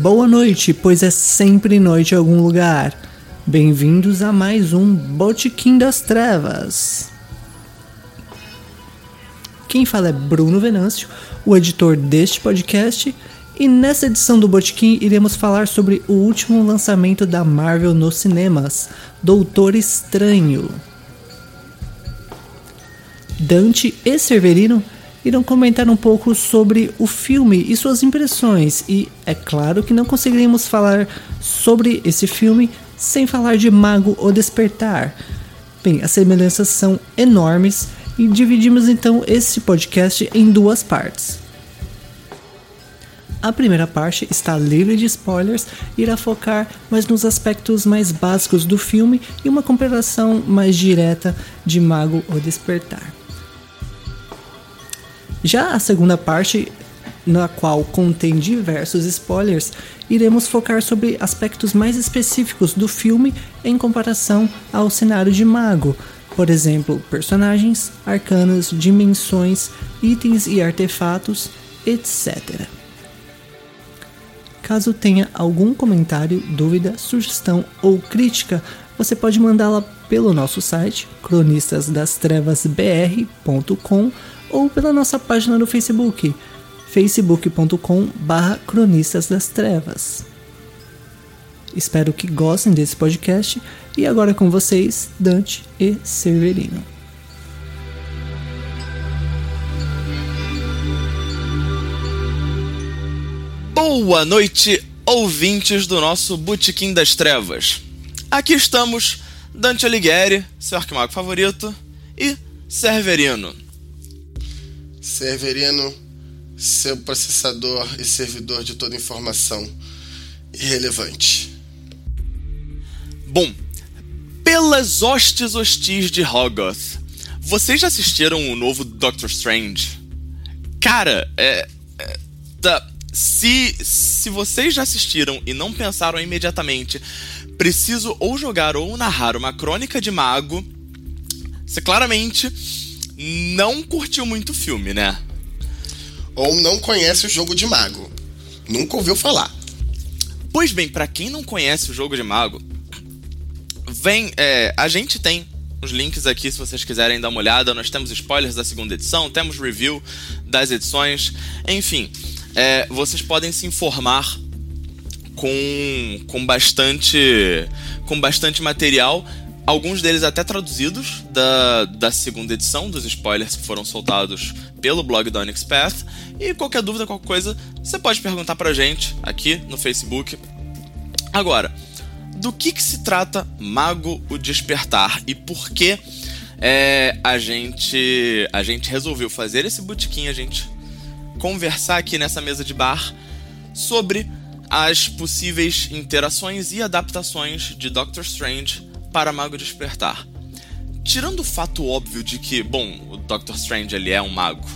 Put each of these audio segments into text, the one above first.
boa noite, pois é sempre noite em algum lugar. Bem-vindos a mais um Botequim das Trevas. Quem fala é Bruno Venâncio, o editor deste podcast, e nessa edição do Botequim iremos falar sobre o último lançamento da Marvel nos cinemas, Doutor Estranho. Dante e Severino irão comentar um pouco sobre o filme e suas impressões. E é claro que não conseguiremos falar sobre esse filme sem falar de Mago ou Despertar. Bem, as semelhanças são enormes e dividimos então esse podcast em duas partes. A primeira parte está livre de spoilers e irá focar mais nos aspectos mais básicos do filme e uma comparação mais direta de Mago ou Despertar. Já a segunda parte, na qual contém diversos spoilers, iremos focar sobre aspectos mais específicos do filme em comparação ao cenário de Mago. Por exemplo, personagens, arcanas, dimensões, itens e artefatos, etc. Caso tenha algum comentário, dúvida, sugestão ou crítica, você pode mandá-la pelo nosso site cronistasdastrevasbr.com ou pela nossa página no Facebook, facebook.com/barra Cronistas das Trevas. Espero que gostem desse podcast e agora com vocês, Dante e Severino. Boa noite, ouvintes do nosso Botequim das Trevas. Aqui estamos, Dante Alighieri, seu arquimago favorito, e Severino. Severino, seu processador e servidor de toda informação irrelevante. Bom, pelas hostes hostis de Hoggoth, vocês já assistiram o novo Doctor Strange? Cara, é. é tá, se, se vocês já assistiram e não pensaram imediatamente, preciso ou jogar ou narrar uma crônica de mago, você claramente não curtiu muito o filme, né? Ou não conhece o jogo de mago. Nunca ouviu falar. Pois bem, para quem não conhece o jogo de mago, vem. É, a gente tem os links aqui se vocês quiserem dar uma olhada. Nós temos spoilers da segunda edição, temos review das edições, enfim. É, vocês podem se informar com, com bastante com bastante material alguns deles até traduzidos da, da segunda edição, dos spoilers que foram soltados pelo blog da Onyx Path. E qualquer dúvida, qualquer coisa, você pode perguntar pra gente aqui no Facebook. Agora, do que, que se trata Mago o Despertar e por que é, a, gente, a gente resolveu fazer esse botequim, a gente conversar aqui nessa mesa de bar sobre as possíveis interações e adaptações de Doctor Strange para Mago Despertar. Tirando o fato óbvio de que, bom, o Doctor Strange ele é um mago,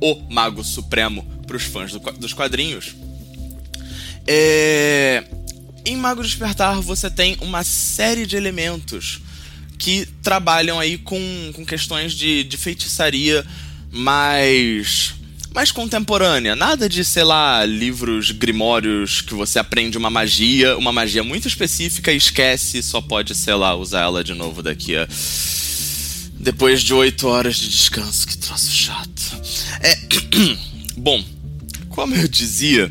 o mago supremo para os fãs do, dos quadrinhos, é... em Mago Despertar você tem uma série de elementos que trabalham aí com, com questões de, de feitiçaria mais mais contemporânea. Nada de, sei lá, livros grimórios que você aprende uma magia, uma magia muito específica e esquece, só pode, sei lá, usar ela de novo daqui a. Depois de oito horas de descanso. Que troço chato. É. Bom, como eu dizia.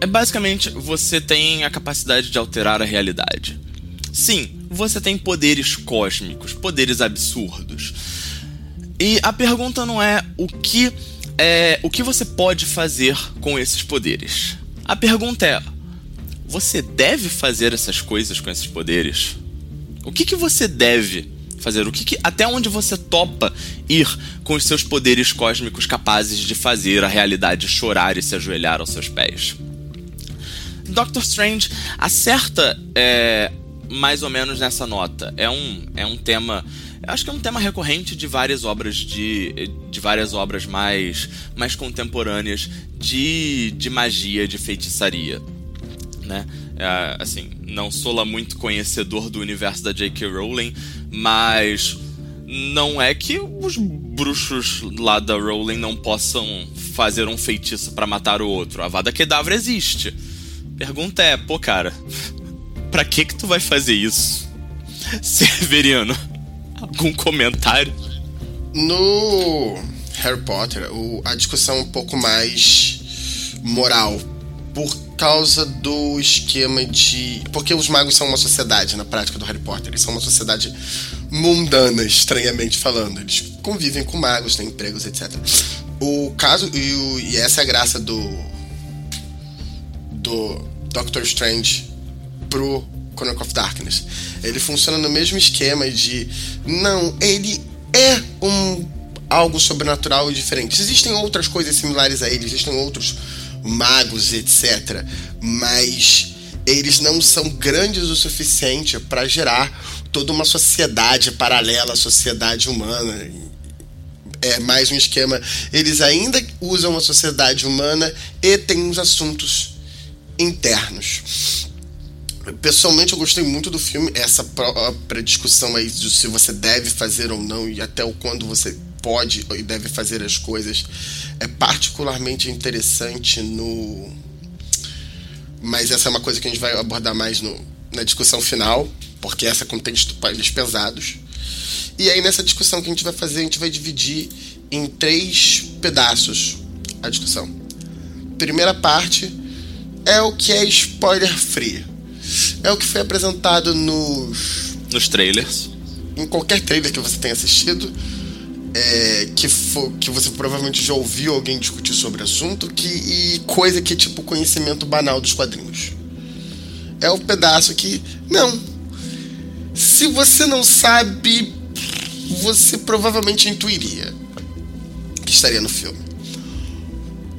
É basicamente você tem a capacidade de alterar a realidade. Sim, você tem poderes cósmicos, poderes absurdos. E a pergunta não é o que é o que você pode fazer com esses poderes. A pergunta é: você deve fazer essas coisas com esses poderes? O que, que você deve fazer? O que, que até onde você topa ir com os seus poderes cósmicos capazes de fazer a realidade chorar e se ajoelhar aos seus pés? Doctor Strange acerta é, mais ou menos nessa nota. É um, é um tema acho que é um tema recorrente de várias obras de, de várias obras mais, mais contemporâneas de, de magia, de feitiçaria, né? É, assim, não sou lá muito conhecedor do universo da J.K. Rowling, mas não é que os bruxos lá da Rowling não possam fazer um feitiço para matar o outro. A Vada Kedavra existe. Pergunta é, pô, cara, pra que que tu vai fazer isso? Severiano, algum comentário? No Harry Potter, o, a discussão é um pouco mais moral. Por causa do esquema de. Porque os magos são uma sociedade na prática do Harry Potter. Eles são uma sociedade mundana, estranhamente falando. Eles convivem com magos, têm empregos, etc. O caso. E, o, e essa é a graça do. Do Doctor Strange pro Chronicle of Darkness. Ele funciona no mesmo esquema de. Não, ele é um algo sobrenatural e diferente. Existem outras coisas similares a ele, existem outros magos, etc. Mas eles não são grandes o suficiente para gerar toda uma sociedade paralela à sociedade humana. É mais um esquema. Eles ainda usam a sociedade humana e têm uns assuntos internos. Pessoalmente, eu gostei muito do filme. Essa própria discussão aí de se você deve fazer ou não e até o quando você pode e deve fazer as coisas é particularmente interessante no. Mas essa é uma coisa que a gente vai abordar mais no, na discussão final, porque essa contém spoilers pesados. E aí, nessa discussão que a gente vai fazer, a gente vai dividir em três pedaços a discussão. Primeira parte é o que é spoiler free. É o que foi apresentado nos. Nos trailers. Em qualquer trailer que você tenha assistido é, que, for, que você provavelmente já ouviu alguém discutir sobre o assunto, que, e coisa que é tipo conhecimento banal dos quadrinhos. É o pedaço que. Não. Se você não sabe, você provavelmente intuiria que estaria no filme.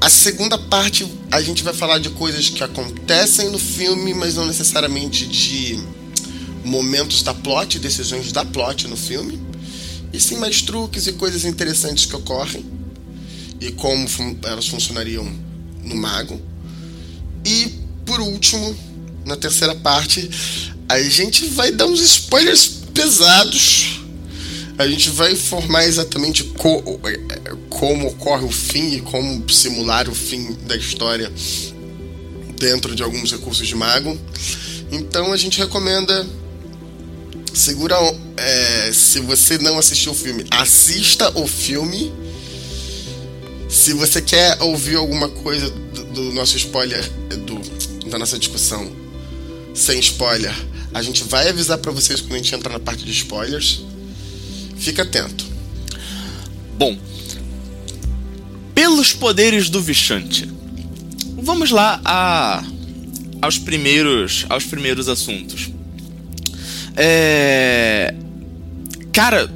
A segunda parte a gente vai falar de coisas que acontecem no filme, mas não necessariamente de momentos da plot, decisões da plot no filme e sim mais truques e coisas interessantes que ocorrem e como elas funcionariam no mago. E por último, na terceira parte, a gente vai dar uns spoilers pesados. A gente vai informar exatamente co como ocorre o fim e como simular o fim da história dentro de alguns recursos de mago. Então a gente recomenda segura é, se você não assistiu o filme, assista o filme. Se você quer ouvir alguma coisa do, do nosso spoiler, do, da nossa discussão, sem spoiler, a gente vai avisar para vocês quando a gente entrar na parte de spoilers. Fica atento. Bom, pelos poderes do Vichante, vamos lá a, aos primeiros aos primeiros assuntos. É, Cara,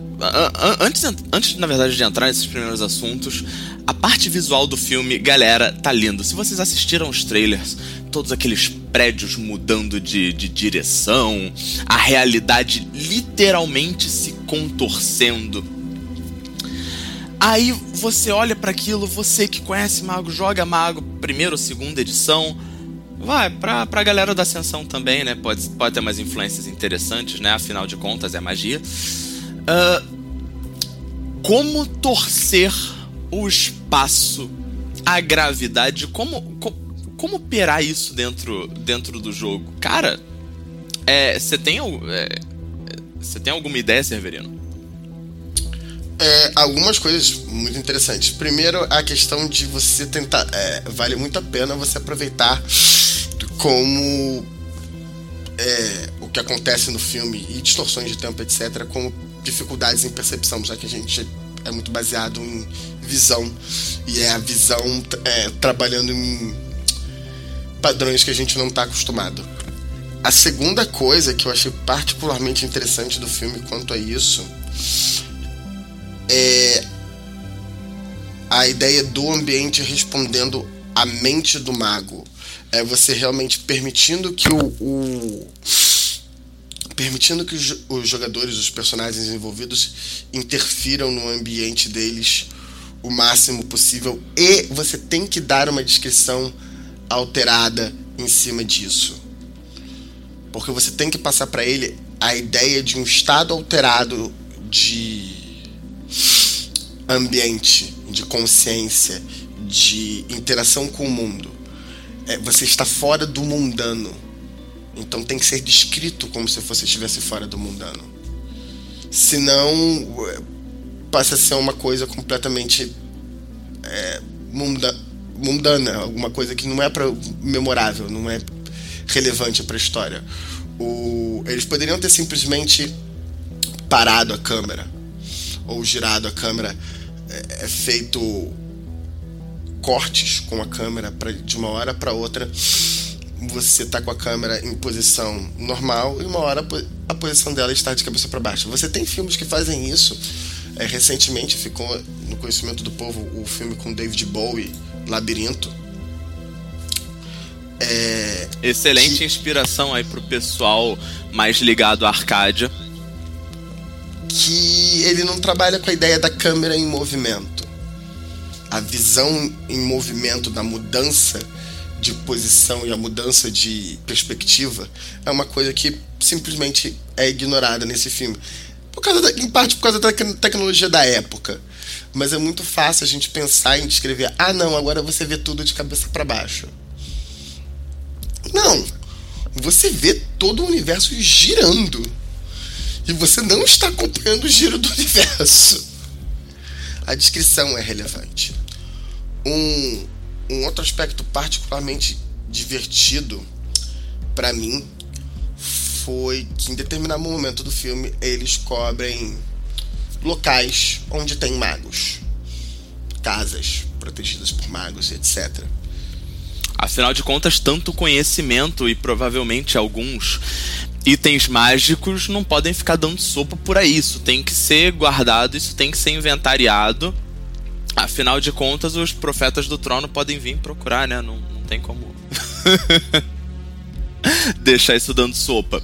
antes, antes, na verdade, de entrar nesses primeiros assuntos, parte visual do filme, galera, tá lindo. Se vocês assistiram os trailers, todos aqueles prédios mudando de, de direção, a realidade literalmente se contorcendo. Aí você olha para aquilo, você que conhece Mago, joga Mago, primeira ou segunda edição. Vai, pra, pra galera da Ascensão também, né? Pode, pode ter mais influências interessantes, né? Afinal de contas, é magia. Uh, como torcer o espaço, a gravidade, como, como, como operar isso dentro, dentro do jogo? Cara, você é, tem, é, tem alguma ideia, Severino? É, algumas coisas muito interessantes. Primeiro, a questão de você tentar. É, vale muito a pena você aproveitar como é, o que acontece no filme e distorções de tempo, etc., como dificuldades em percepção, já que a gente é muito baseado em visão e é a visão é, trabalhando em padrões que a gente não está acostumado. A segunda coisa que eu achei particularmente interessante do filme quanto a isso é a ideia do ambiente respondendo à mente do mago. É você realmente permitindo que o, o permitindo que os jogadores, os personagens envolvidos interfiram no ambiente deles o máximo possível e você tem que dar uma descrição alterada em cima disso. Porque você tem que passar para ele a ideia de um estado alterado de ambiente de consciência, de interação com o mundo. É, você está fora do mundano. Então tem que ser descrito como se você estivesse fora do mundano. Senão passa a ser uma coisa completamente é, munda, mundana, alguma coisa que não é pra, memorável, não é relevante para a história. O, eles poderiam ter simplesmente parado a câmera ou girado a câmera, é, é feito cortes com a câmera pra, de uma hora para outra. Você tá com a câmera em posição normal e uma hora a posição dela está de cabeça para baixo. Você tem filmes que fazem isso. É, recentemente ficou no conhecimento do povo o filme com David Bowie, Labirinto. É, Excelente que... inspiração aí pro pessoal mais ligado à Arcádia que ele não trabalha com a ideia da câmera em movimento. A visão em movimento da mudança de posição e a mudança de perspectiva é uma coisa que simplesmente é ignorada nesse filme. Por causa da, em parte por causa da tecnologia da época. Mas é muito fácil a gente pensar em descrever: ah, não, agora você vê tudo de cabeça para baixo. Não! Você vê todo o universo girando e você não está acompanhando o giro do universo. A descrição é relevante. Um, um outro aspecto particularmente divertido para mim foi que em determinado momento do filme eles cobrem locais onde tem magos, casas protegidas por magos, etc. Afinal de contas, tanto conhecimento e provavelmente alguns itens mágicos não podem ficar dando sopa por aí. Isso tem que ser guardado, isso tem que ser inventariado. Afinal de contas, os profetas do trono podem vir procurar, né? Não, não tem como deixar isso dando sopa.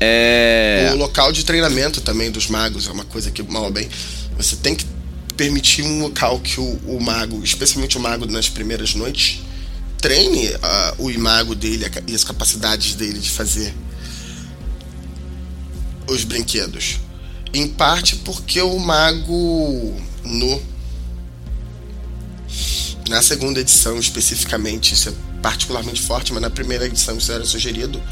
É... O local de treinamento também dos magos é uma coisa que, mal ou bem, você tem que permitir um local que o, o mago, especialmente o mago nas primeiras noites, treine uh, o imago dele e as capacidades dele de fazer os brinquedos. Em parte porque o mago no na segunda edição especificamente isso é particularmente forte, mas na primeira edição isso era sugerido.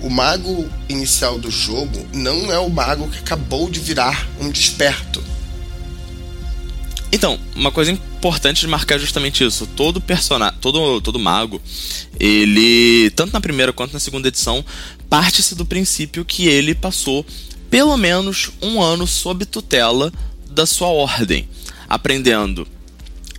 O mago inicial do jogo não é o mago que acabou de virar um desperto. Então, uma coisa importante de marcar é justamente isso. Todo personagem, todo, todo mago, ele, tanto na primeira quanto na segunda edição, parte-se do princípio que ele passou pelo menos um ano sob tutela da sua ordem, aprendendo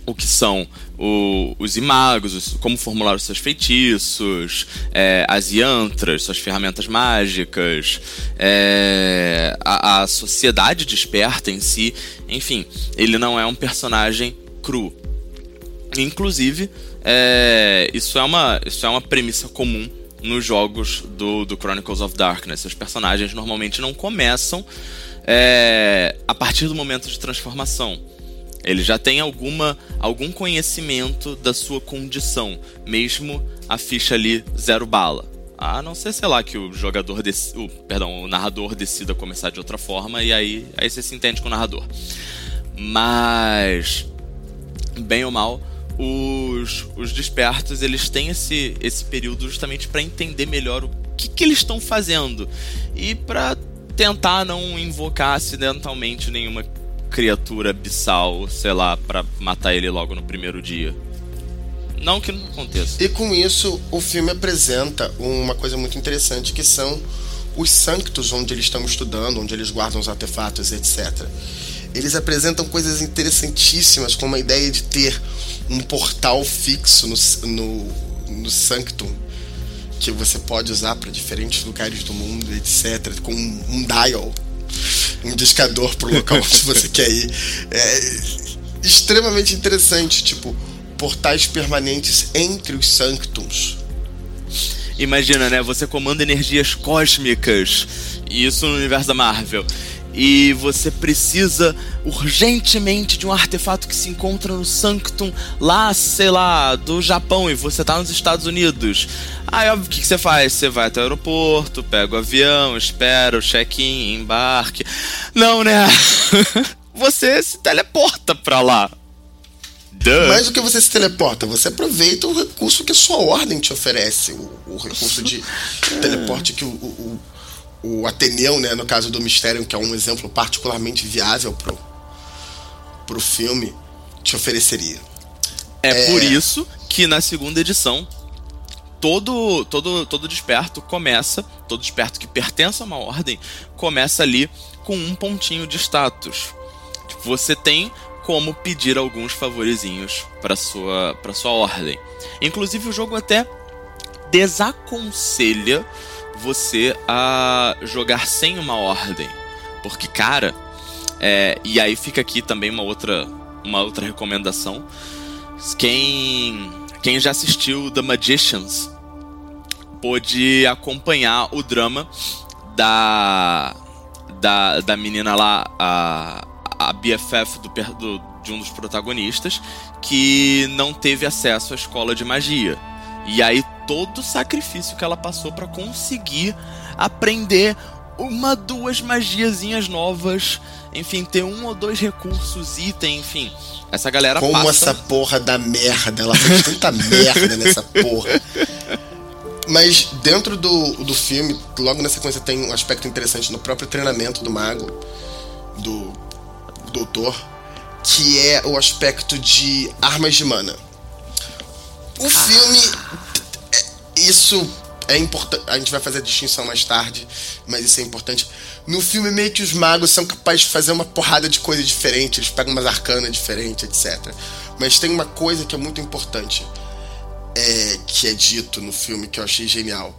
o que são o, os imagos, os, como formular os seus feitiços, é, as yantras, suas ferramentas mágicas, é, a, a sociedade desperta em si. Enfim, ele não é um personagem cru. Inclusive, é, isso, é uma, isso é uma premissa comum nos jogos do, do Chronicles of Darkness. Os personagens normalmente não começam é, a partir do momento de transformação. Ele já tem alguma, algum conhecimento da sua condição, mesmo a ficha ali zero bala. A não ser, sei lá, que o jogador, dec... o, perdão, o narrador decida começar de outra forma e aí, aí você se entende com o narrador. Mas, bem ou mal, os, os despertos eles têm esse, esse período justamente para entender melhor o que, que eles estão fazendo e para tentar não invocar acidentalmente nenhuma criatura abissal, sei lá, para matar ele logo no primeiro dia. Não que não aconteça. E com isso, o filme apresenta uma coisa muito interessante que são os sanctos onde eles estão estudando, onde eles guardam os artefatos, etc. Eles apresentam coisas interessantíssimas, como a ideia de ter um portal fixo no, no, no Sanctum que você pode usar para diferentes lugares do mundo, etc., com um dial, um indicador para o local onde você quer ir. É extremamente interessante, tipo, portais permanentes entre os Sanctums. Imagina, né? Você comanda energias cósmicas, e isso no universo da Marvel e você precisa urgentemente de um artefato que se encontra no Sanctum lá, sei lá, do Japão e você tá nos Estados Unidos. Aí, óbvio, o que, que você faz? Você vai até o aeroporto, pega o avião, espera o check-in, embarque. Não, né? você se teleporta pra lá. Duh. Mais do que você se teleporta, você aproveita o recurso que a sua ordem te oferece. O, o recurso de teleporte que o, o, o, Ateneu, né, no caso do Mistério, que é um exemplo particularmente viável pro, pro filme, te ofereceria. É, é por isso que na segunda edição todo todo todo desperto começa, todo desperto que pertence a uma ordem, começa ali com um pontinho de status. Você tem como pedir alguns favorizinhos para sua para sua ordem. Inclusive o jogo até desaconselha você a jogar sem uma ordem, porque cara, é, e aí fica aqui também uma outra uma outra recomendação. Quem quem já assistiu The Magicians pôde acompanhar o drama da da, da menina lá, a, a BFF do, do, de um dos protagonistas, que não teve acesso à escola de magia. E aí todo o sacrifício que ela passou para conseguir aprender uma, duas magiazinhas novas, enfim, ter um ou dois recursos, item, enfim. Essa galera Como passa... essa porra da merda, ela fez tanta merda nessa porra. Mas dentro do, do filme, logo na sequência tem um aspecto interessante no próprio treinamento do mago, do doutor, que é o aspecto de armas de mana. O filme. É, isso é importante. A gente vai fazer a distinção mais tarde, mas isso é importante. No filme, meio que os magos são capazes de fazer uma porrada de coisa diferente, eles pegam umas arcanas diferentes, etc. Mas tem uma coisa que é muito importante é, que é dito no filme que eu achei genial.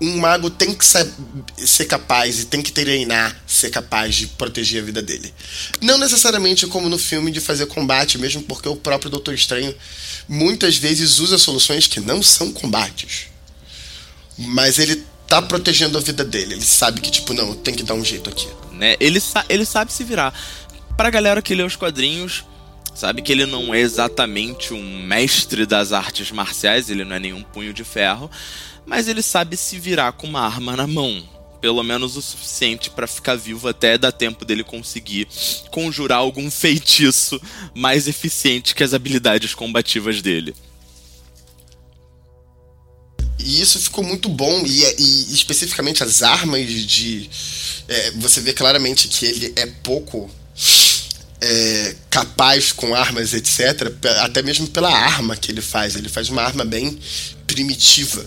Um mago tem que ser capaz e tem que treinar ser capaz de proteger a vida dele. Não necessariamente como no filme de fazer combate, mesmo porque o próprio Doutor Estranho muitas vezes usa soluções que não são combates. Mas ele tá protegendo a vida dele. Ele sabe que, tipo, não, tem que dar um jeito aqui. Né? Ele, sa ele sabe se virar. Pra galera que lê os quadrinhos, Sabe que ele não é exatamente um mestre das artes marciais, ele não é nenhum punho de ferro, mas ele sabe se virar com uma arma na mão. Pelo menos o suficiente para ficar vivo até dar tempo dele conseguir conjurar algum feitiço mais eficiente que as habilidades combativas dele. E isso ficou muito bom, e, e especificamente as armas de. É, você vê claramente que ele é pouco é, capaz com armas, etc., até mesmo pela arma que ele faz. Ele faz uma arma bem primitiva.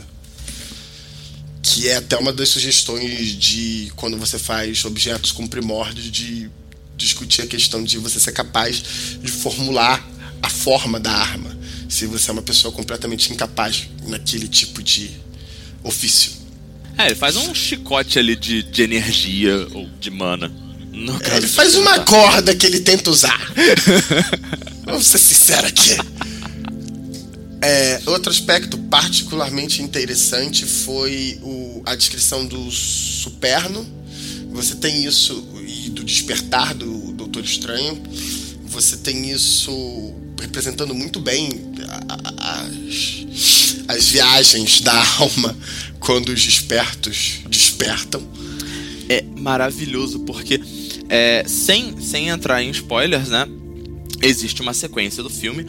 Que é até uma das sugestões de quando você faz objetos com primórdios, de discutir a questão de você ser capaz de formular a forma da arma. Se você é uma pessoa completamente incapaz naquele tipo de ofício. É, ele faz um chicote ali de, de energia ou de mana. É, ele faz uma corda que ele tenta usar. Vamos ser sinceros aqui. É, outro aspecto particularmente interessante foi o, a descrição do superno. Você tem isso e do despertar do Doutor Estranho. Você tem isso representando muito bem as, as viagens da alma quando os despertos despertam. É maravilhoso porque é, sem, sem entrar em spoilers, né? Existe uma sequência do filme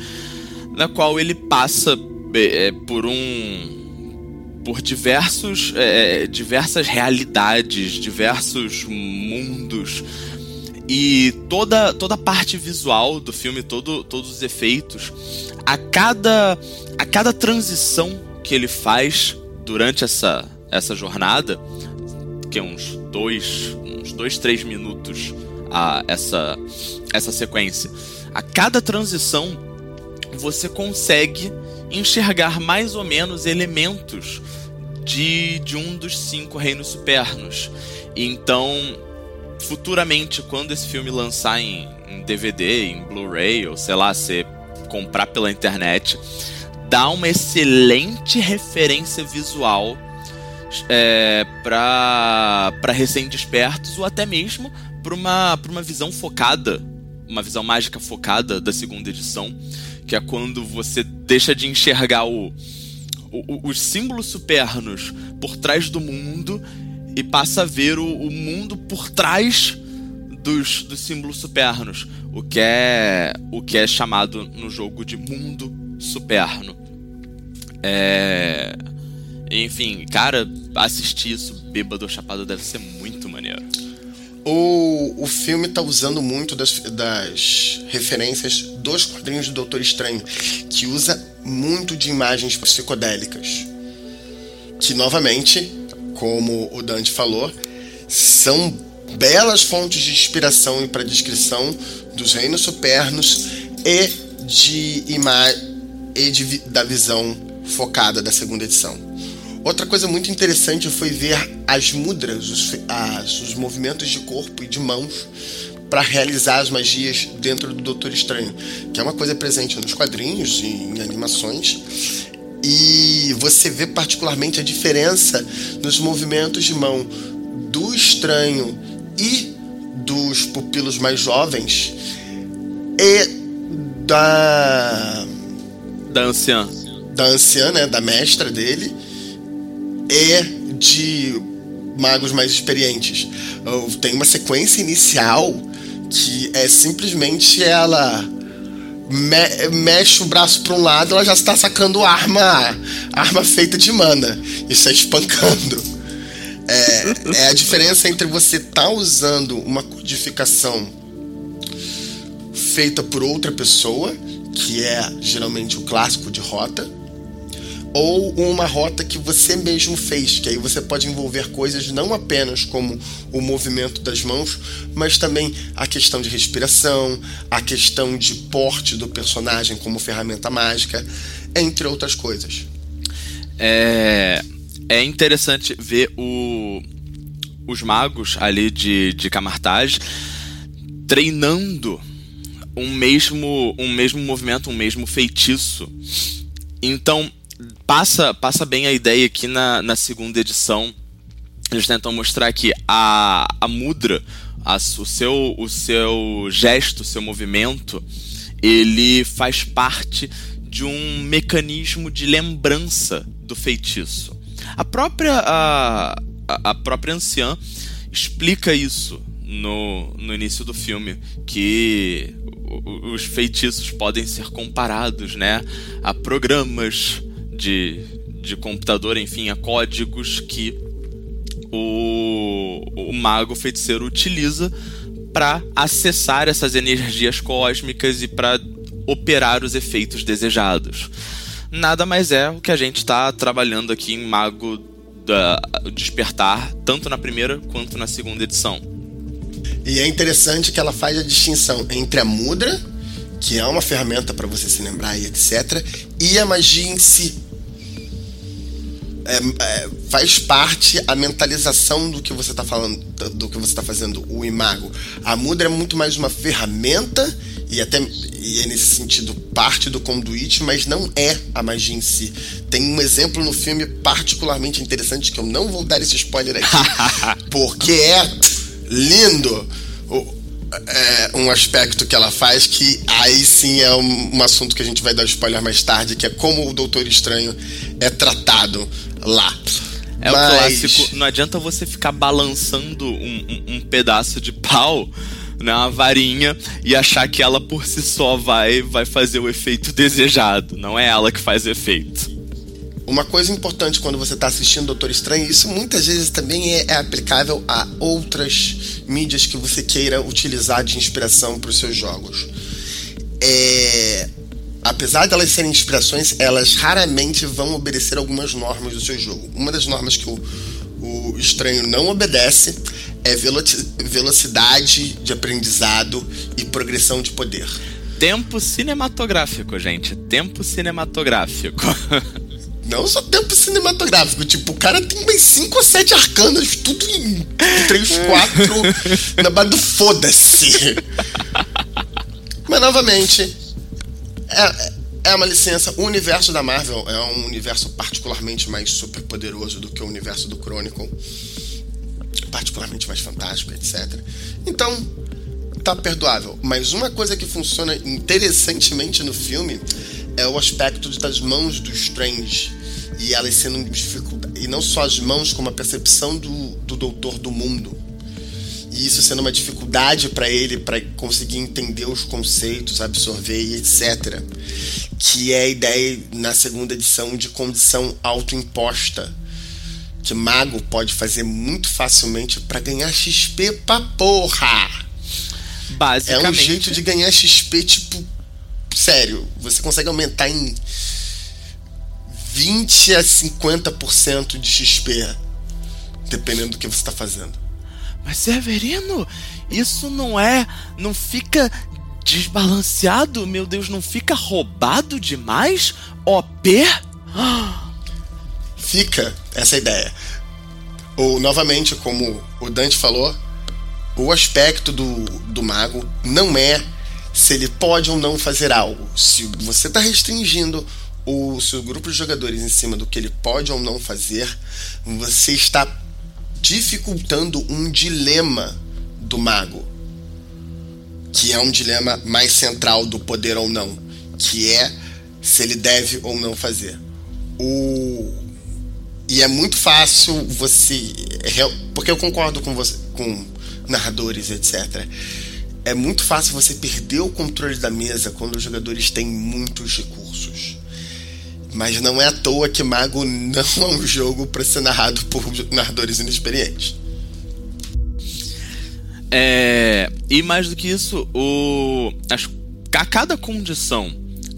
na qual ele passa é, por um por diversos é, diversas realidades, diversos mundos e toda toda a parte visual do filme, todo, todos os efeitos, a cada a cada transição que ele faz durante essa essa jornada, que é uns dois uns dois, três minutos a essa, essa sequência. A cada transição, você consegue enxergar mais ou menos elementos de, de um dos cinco reinos supernos. Então, futuramente, quando esse filme lançar em, em DVD, em Blu-ray, ou sei lá, você comprar pela internet, dá uma excelente referência visual é, para recém-despertos ou até mesmo para uma, uma visão focada, uma visão mágica focada da segunda edição, que é quando você deixa de enxergar o, o os símbolos supernos por trás do mundo e passa a ver o, o mundo por trás dos, dos símbolos supernos, o que é o que é chamado no jogo de mundo superno. É... Enfim, cara, assistir isso bêbado ou chapado deve ser muito. O, o filme tá usando muito das, das referências dos quadrinhos do Doutor Estranho, que usa muito de imagens psicodélicas. Que, novamente, como o Dante falou, são belas fontes de inspiração e para descrição dos reinos supernos e de e de, da visão focada da segunda edição. Outra coisa muito interessante foi ver as mudras, os, as, os movimentos de corpo e de mãos para realizar as magias dentro do Doutor Estranho, que é uma coisa presente nos quadrinhos e em animações. E você vê particularmente a diferença nos movimentos de mão do estranho e dos pupilos mais jovens e da da anciã da anciã, né, da mestra dele e de magos mais experientes. Tem uma sequência inicial que é simplesmente ela me mexe o braço para um lado, ela já está sacando arma, arma feita de mana e está espancando. É, é a diferença entre você estar tá usando uma codificação feita por outra pessoa, que é geralmente o clássico de rota, ou uma rota que você mesmo fez, que aí você pode envolver coisas não apenas como o movimento das mãos, mas também a questão de respiração, a questão de porte do personagem como ferramenta mágica, entre outras coisas. É, é interessante ver o, os magos ali de, de Camartage treinando um mesmo, um mesmo movimento, um mesmo feitiço. Então, passa, passa bem a ideia aqui na, na segunda edição. Eles tentam mostrar que a, a mudra, a, o, seu, o seu gesto, o seu movimento, ele faz parte de um mecanismo de lembrança do feitiço. A própria, a, a própria anciã explica isso no, no início do filme, que os feitiços podem ser comparados né, a programas de, de computador, enfim, a códigos que o, o mago feiticeiro utiliza para acessar essas energias cósmicas e para operar os efeitos desejados. Nada mais é o que a gente está trabalhando aqui em Mago da Despertar, tanto na primeira quanto na segunda edição. E é interessante que ela faz a distinção entre a mudra, que é uma ferramenta para você se lembrar e etc, e a magia em si, é, é, faz parte a mentalização do que você está falando, do que você está fazendo, o imago. A mudra é muito mais uma ferramenta e até e é nesse sentido parte do conduíte, mas não é a magia em si. Tem um exemplo no filme particularmente interessante que eu não vou dar esse spoiler aqui, porque é lindo. O, é, um aspecto que ela faz que aí sim é um, um, assunto que a gente vai dar spoiler mais tarde, que é como o Doutor Estranho é tratado lá. É Mas... o clássico, não adianta você ficar balançando um, um, um pedaço de pau né, uma varinha e achar que ela por si só vai vai fazer o efeito desejado. Não é ela que faz o efeito. Uma coisa importante quando você está assistindo Doutor Estranho, isso muitas vezes também é, é, aplicável a outras mídias que você queira utilizar de inspiração para os seus jogos. É, apesar de elas serem inspirações, elas raramente vão obedecer algumas normas do seu jogo. Uma das normas que o, o estranho não obedece é velocidade de aprendizado e progressão de poder. Tempo cinematográfico, gente. Tempo cinematográfico. Não só tempo cinematográfico, tipo, o cara tem umas 5 ou 7 arcanas, tudo em 3, 4, na base do foda-se. Mas novamente, é, é uma licença. O universo da Marvel é um universo particularmente mais super poderoso do que o universo do Chronicle. Particularmente mais fantástico, etc. Então, tá perdoável. Mas uma coisa que funciona interessantemente no filme é o aspecto das mãos do Strange. E elas sendo dificuldade. E não só as mãos, como a percepção do, do doutor do mundo. E isso sendo uma dificuldade para ele para conseguir entender os conceitos, absorver e etc. Que é a ideia na segunda edição de condição autoimposta, que mago pode fazer muito facilmente para ganhar XP pra porra. Basicamente. É um jeito de ganhar XP tipo sério, você consegue aumentar em 20 a 50% de XP, dependendo do que você está fazendo. Mas Severino, isso não é. Não fica desbalanceado? Meu Deus, não fica roubado demais? OP? Fica essa ideia. Ou, novamente, como o Dante falou, o aspecto do, do mago não é se ele pode ou não fazer algo. Se você está restringindo o seu grupo de jogadores em cima do que ele pode ou não fazer, você está dificultando um dilema do mago, que é um dilema mais central do poder ou não, que é se ele deve ou não fazer. O e é muito fácil você porque eu concordo com você com narradores etc é muito fácil você perder o controle da mesa quando os jogadores têm muitos recursos. Mas não é à toa que Mago não é um jogo para ser narrado por narradores inexperientes. É, e mais do que isso, o, a cada condição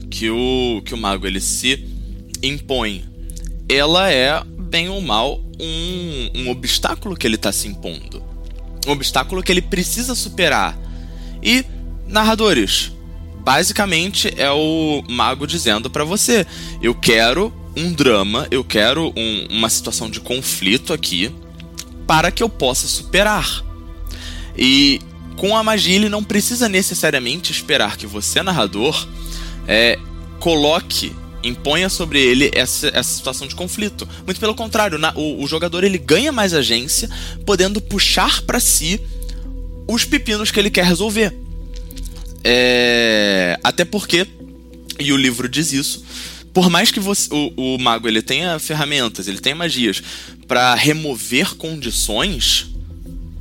que o, que o mago ele se impõe, ela é, bem ou mal, um, um obstáculo que ele está se impondo. Um obstáculo que ele precisa superar e narradores. Basicamente é o mago dizendo para você: eu quero um drama, eu quero um, uma situação de conflito aqui para que eu possa superar. E com a magia ele não precisa necessariamente esperar que você, narrador, é, coloque, imponha sobre ele essa, essa situação de conflito. Muito pelo contrário, na, o, o jogador ele ganha mais agência, podendo puxar para si os pepinos que ele quer resolver. É... Até porque, e o livro diz isso, por mais que você, o, o mago ele tenha ferramentas, ele tenha magias para remover condições,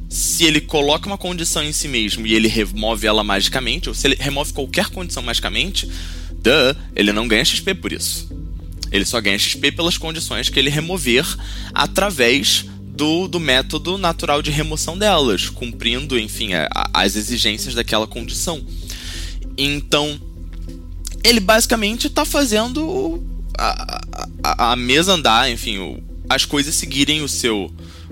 se ele coloca uma condição em si mesmo e ele remove ela magicamente, ou se ele remove qualquer condição magicamente, duh, ele não ganha XP por isso. Ele só ganha XP pelas condições que ele remover através do, do método natural de remoção delas, cumprindo, enfim, a, a, as exigências daquela condição. Então, ele basicamente está fazendo a, a, a, mesa andar, enfim, o, as coisas seguirem o seu,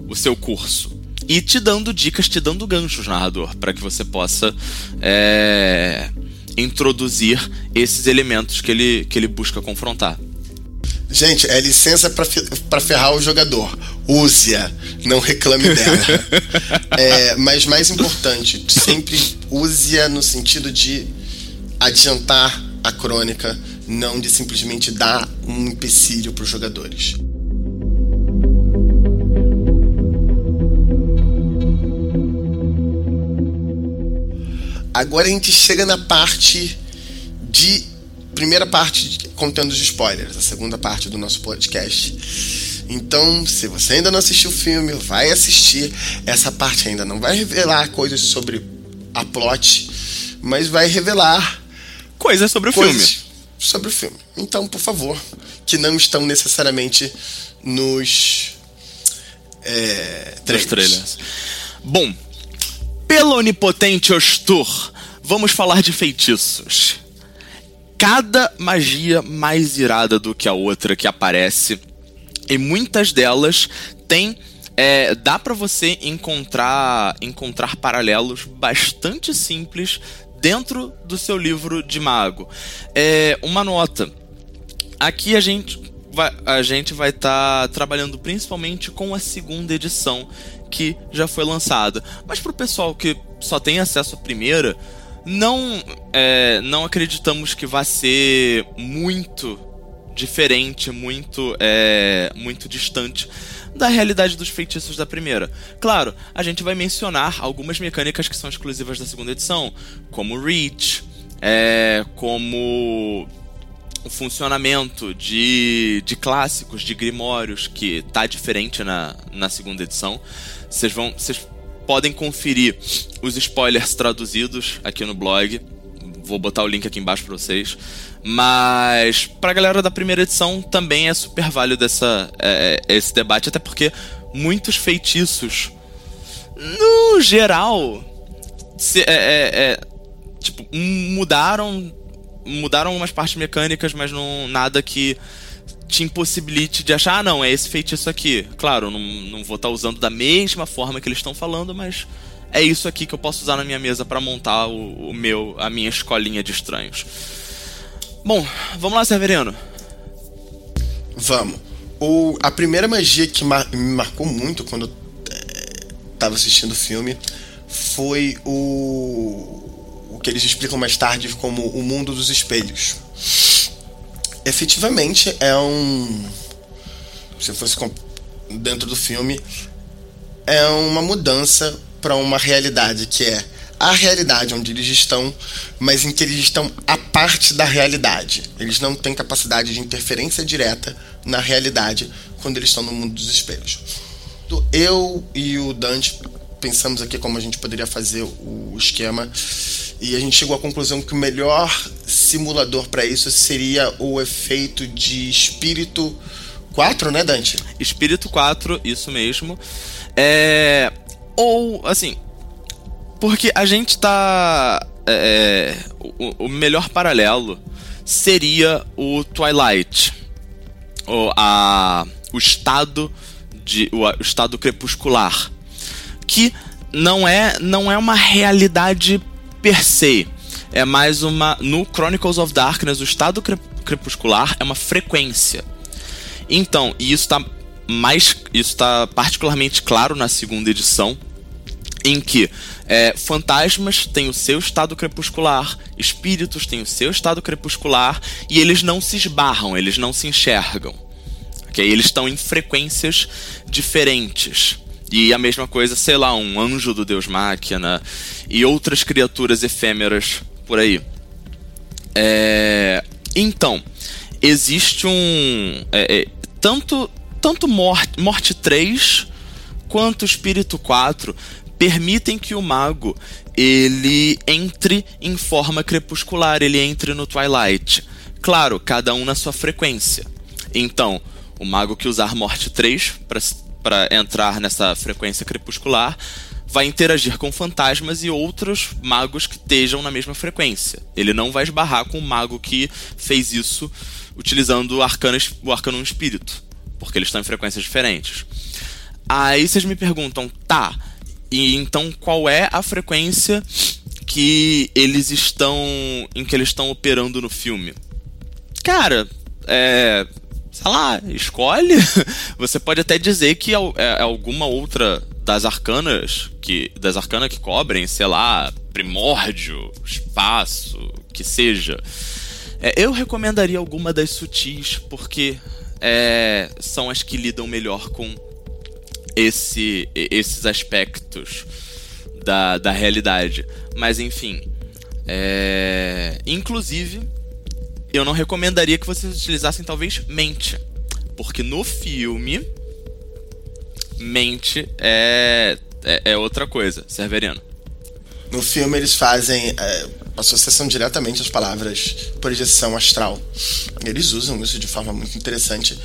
o seu curso. E te dando dicas, te dando ganchos, narrador, para que você possa é, introduzir esses elementos que ele, que ele busca confrontar. Gente, é licença para ferrar o jogador. Use-a, não reclame dela. é, mas mais importante, sempre use-a no sentido de adiantar a crônica, não de simplesmente dar um empecilho para os jogadores. Agora a gente chega na parte de primeira parte contendo os spoilers, a segunda parte do nosso podcast. Então, se você ainda não assistiu o filme, vai assistir. Essa parte ainda não vai revelar coisas sobre a plot, mas vai revelar coisas sobre o coisas filme. Sobre o filme. Então, por favor, que não estão necessariamente nos é, trailers. trailers. Bom, pelo onipotente Ostur, vamos falar de feitiços cada magia mais irada do que a outra que aparece. E muitas delas têm. É, dá para você encontrar, encontrar paralelos bastante simples dentro do seu livro de mago. É, uma nota. Aqui a gente vai, a gente vai estar tá trabalhando principalmente com a segunda edição que já foi lançada. Mas para o pessoal que só tem acesso à primeira, não, é, não acreditamos que vá ser muito diferente, muito, é, muito distante da realidade dos feitiços da primeira. Claro, a gente vai mencionar algumas mecânicas que são exclusivas da segunda edição, como Reach, é, como o funcionamento de, de clássicos, de grimórios, que tá diferente na, na segunda edição. Vocês vão. Cês podem conferir os spoilers traduzidos aqui no blog. Vou botar o link aqui embaixo para vocês. Mas pra galera da primeira edição também é super válido essa, é, esse debate, até porque muitos feitiços, no geral, se, é, é, é tipo, mudaram mudaram algumas partes mecânicas, mas não nada que te impossibilite de achar, ah, não, é esse feitiço aqui. Claro, não, não vou estar tá usando da mesma forma que eles estão falando, mas é isso aqui que eu posso usar na minha mesa para montar o, o, meu, a minha escolinha de estranhos. Bom, vamos lá, Severino. Vamos. O, a primeira magia que mar, me marcou muito quando eu estava assistindo o filme foi o, o que eles explicam mais tarde como o mundo dos espelhos efetivamente é um. Se fosse dentro do filme, é uma mudança para uma realidade que é a realidade onde eles estão, mas em que eles estão a parte da realidade. Eles não têm capacidade de interferência direta na realidade quando eles estão no mundo dos espelhos. Eu e o Dante pensamos aqui como a gente poderia fazer o esquema e a gente chegou à conclusão que o melhor simulador para isso seria o efeito de espírito 4, né, Dante? Espírito 4, isso mesmo. É... Ou, assim, porque a gente tá. É... O, o, melhor paralelo seria o Twilight. Ou a... O estado de. O, o estado crepuscular. Que não é, não é uma realidade per se. É mais uma. No Chronicles of Darkness, o estado crepuscular é uma frequência. Então, e isso está mais. Isso está particularmente claro na segunda edição. Em que é, fantasmas têm o seu estado crepuscular, espíritos têm o seu estado crepuscular e eles não se esbarram, eles não se enxergam. Okay? Eles estão em frequências diferentes. E a mesma coisa, sei lá, um anjo do Deus Máquina e outras criaturas efêmeras por aí. É... Então, existe um. É, é, tanto tanto Morte, Morte 3 quanto Espírito 4 permitem que o mago ele entre em forma crepuscular, ele entre no Twilight. Claro, cada um na sua frequência. Então, o mago que usar Morte 3 para entrar nessa frequência crepuscular, vai interagir com fantasmas e outros magos que estejam na mesma frequência. Ele não vai esbarrar com o mago que fez isso utilizando o arcano, o arcano espírito, porque eles estão em frequências diferentes. Aí vocês me perguntam, tá, e então qual é a frequência que eles estão em que eles estão operando no filme? Cara, é, sei lá, escolhe. Você pode até dizer que é, é alguma outra das arcanas que das arcanas que cobrem, sei lá, primórdio, espaço, que seja. É, eu recomendaria alguma das sutis porque é, são as que lidam melhor com esse, esses aspectos da, da realidade. Mas enfim, é, inclusive eu não recomendaria que vocês utilizassem talvez mente. Porque no filme, mente é, é, é outra coisa, Severiano. No filme eles fazem é, associação diretamente às palavras projeção astral. Eles usam isso de forma muito interessante.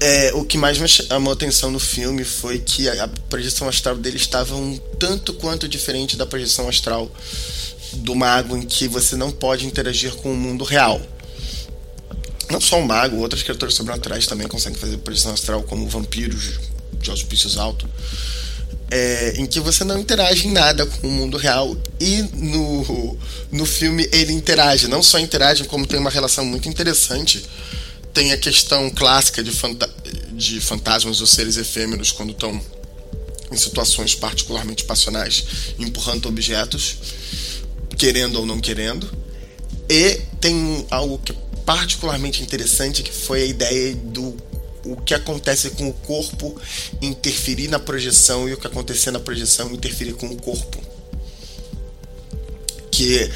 É, o que mais me chamou atenção no filme foi que a, a projeção astral dele estava um tanto quanto diferente da projeção astral do mago, em que você não pode interagir com o mundo real. Não só o mago, outras criaturas sobrenaturais também conseguem fazer projeção astral, como vampiros de auspícios altos. É, em que você não interage em nada com o mundo real e no, no filme ele interage, não só interage, como tem uma relação muito interessante. Tem a questão clássica de, fanta de fantasmas ou seres efêmeros quando estão em situações particularmente passionais, empurrando objetos, querendo ou não querendo. E tem algo que particularmente interessante que foi a ideia do o que acontece com o corpo interferir na projeção e o que acontecer na projeção interferir com o corpo. Que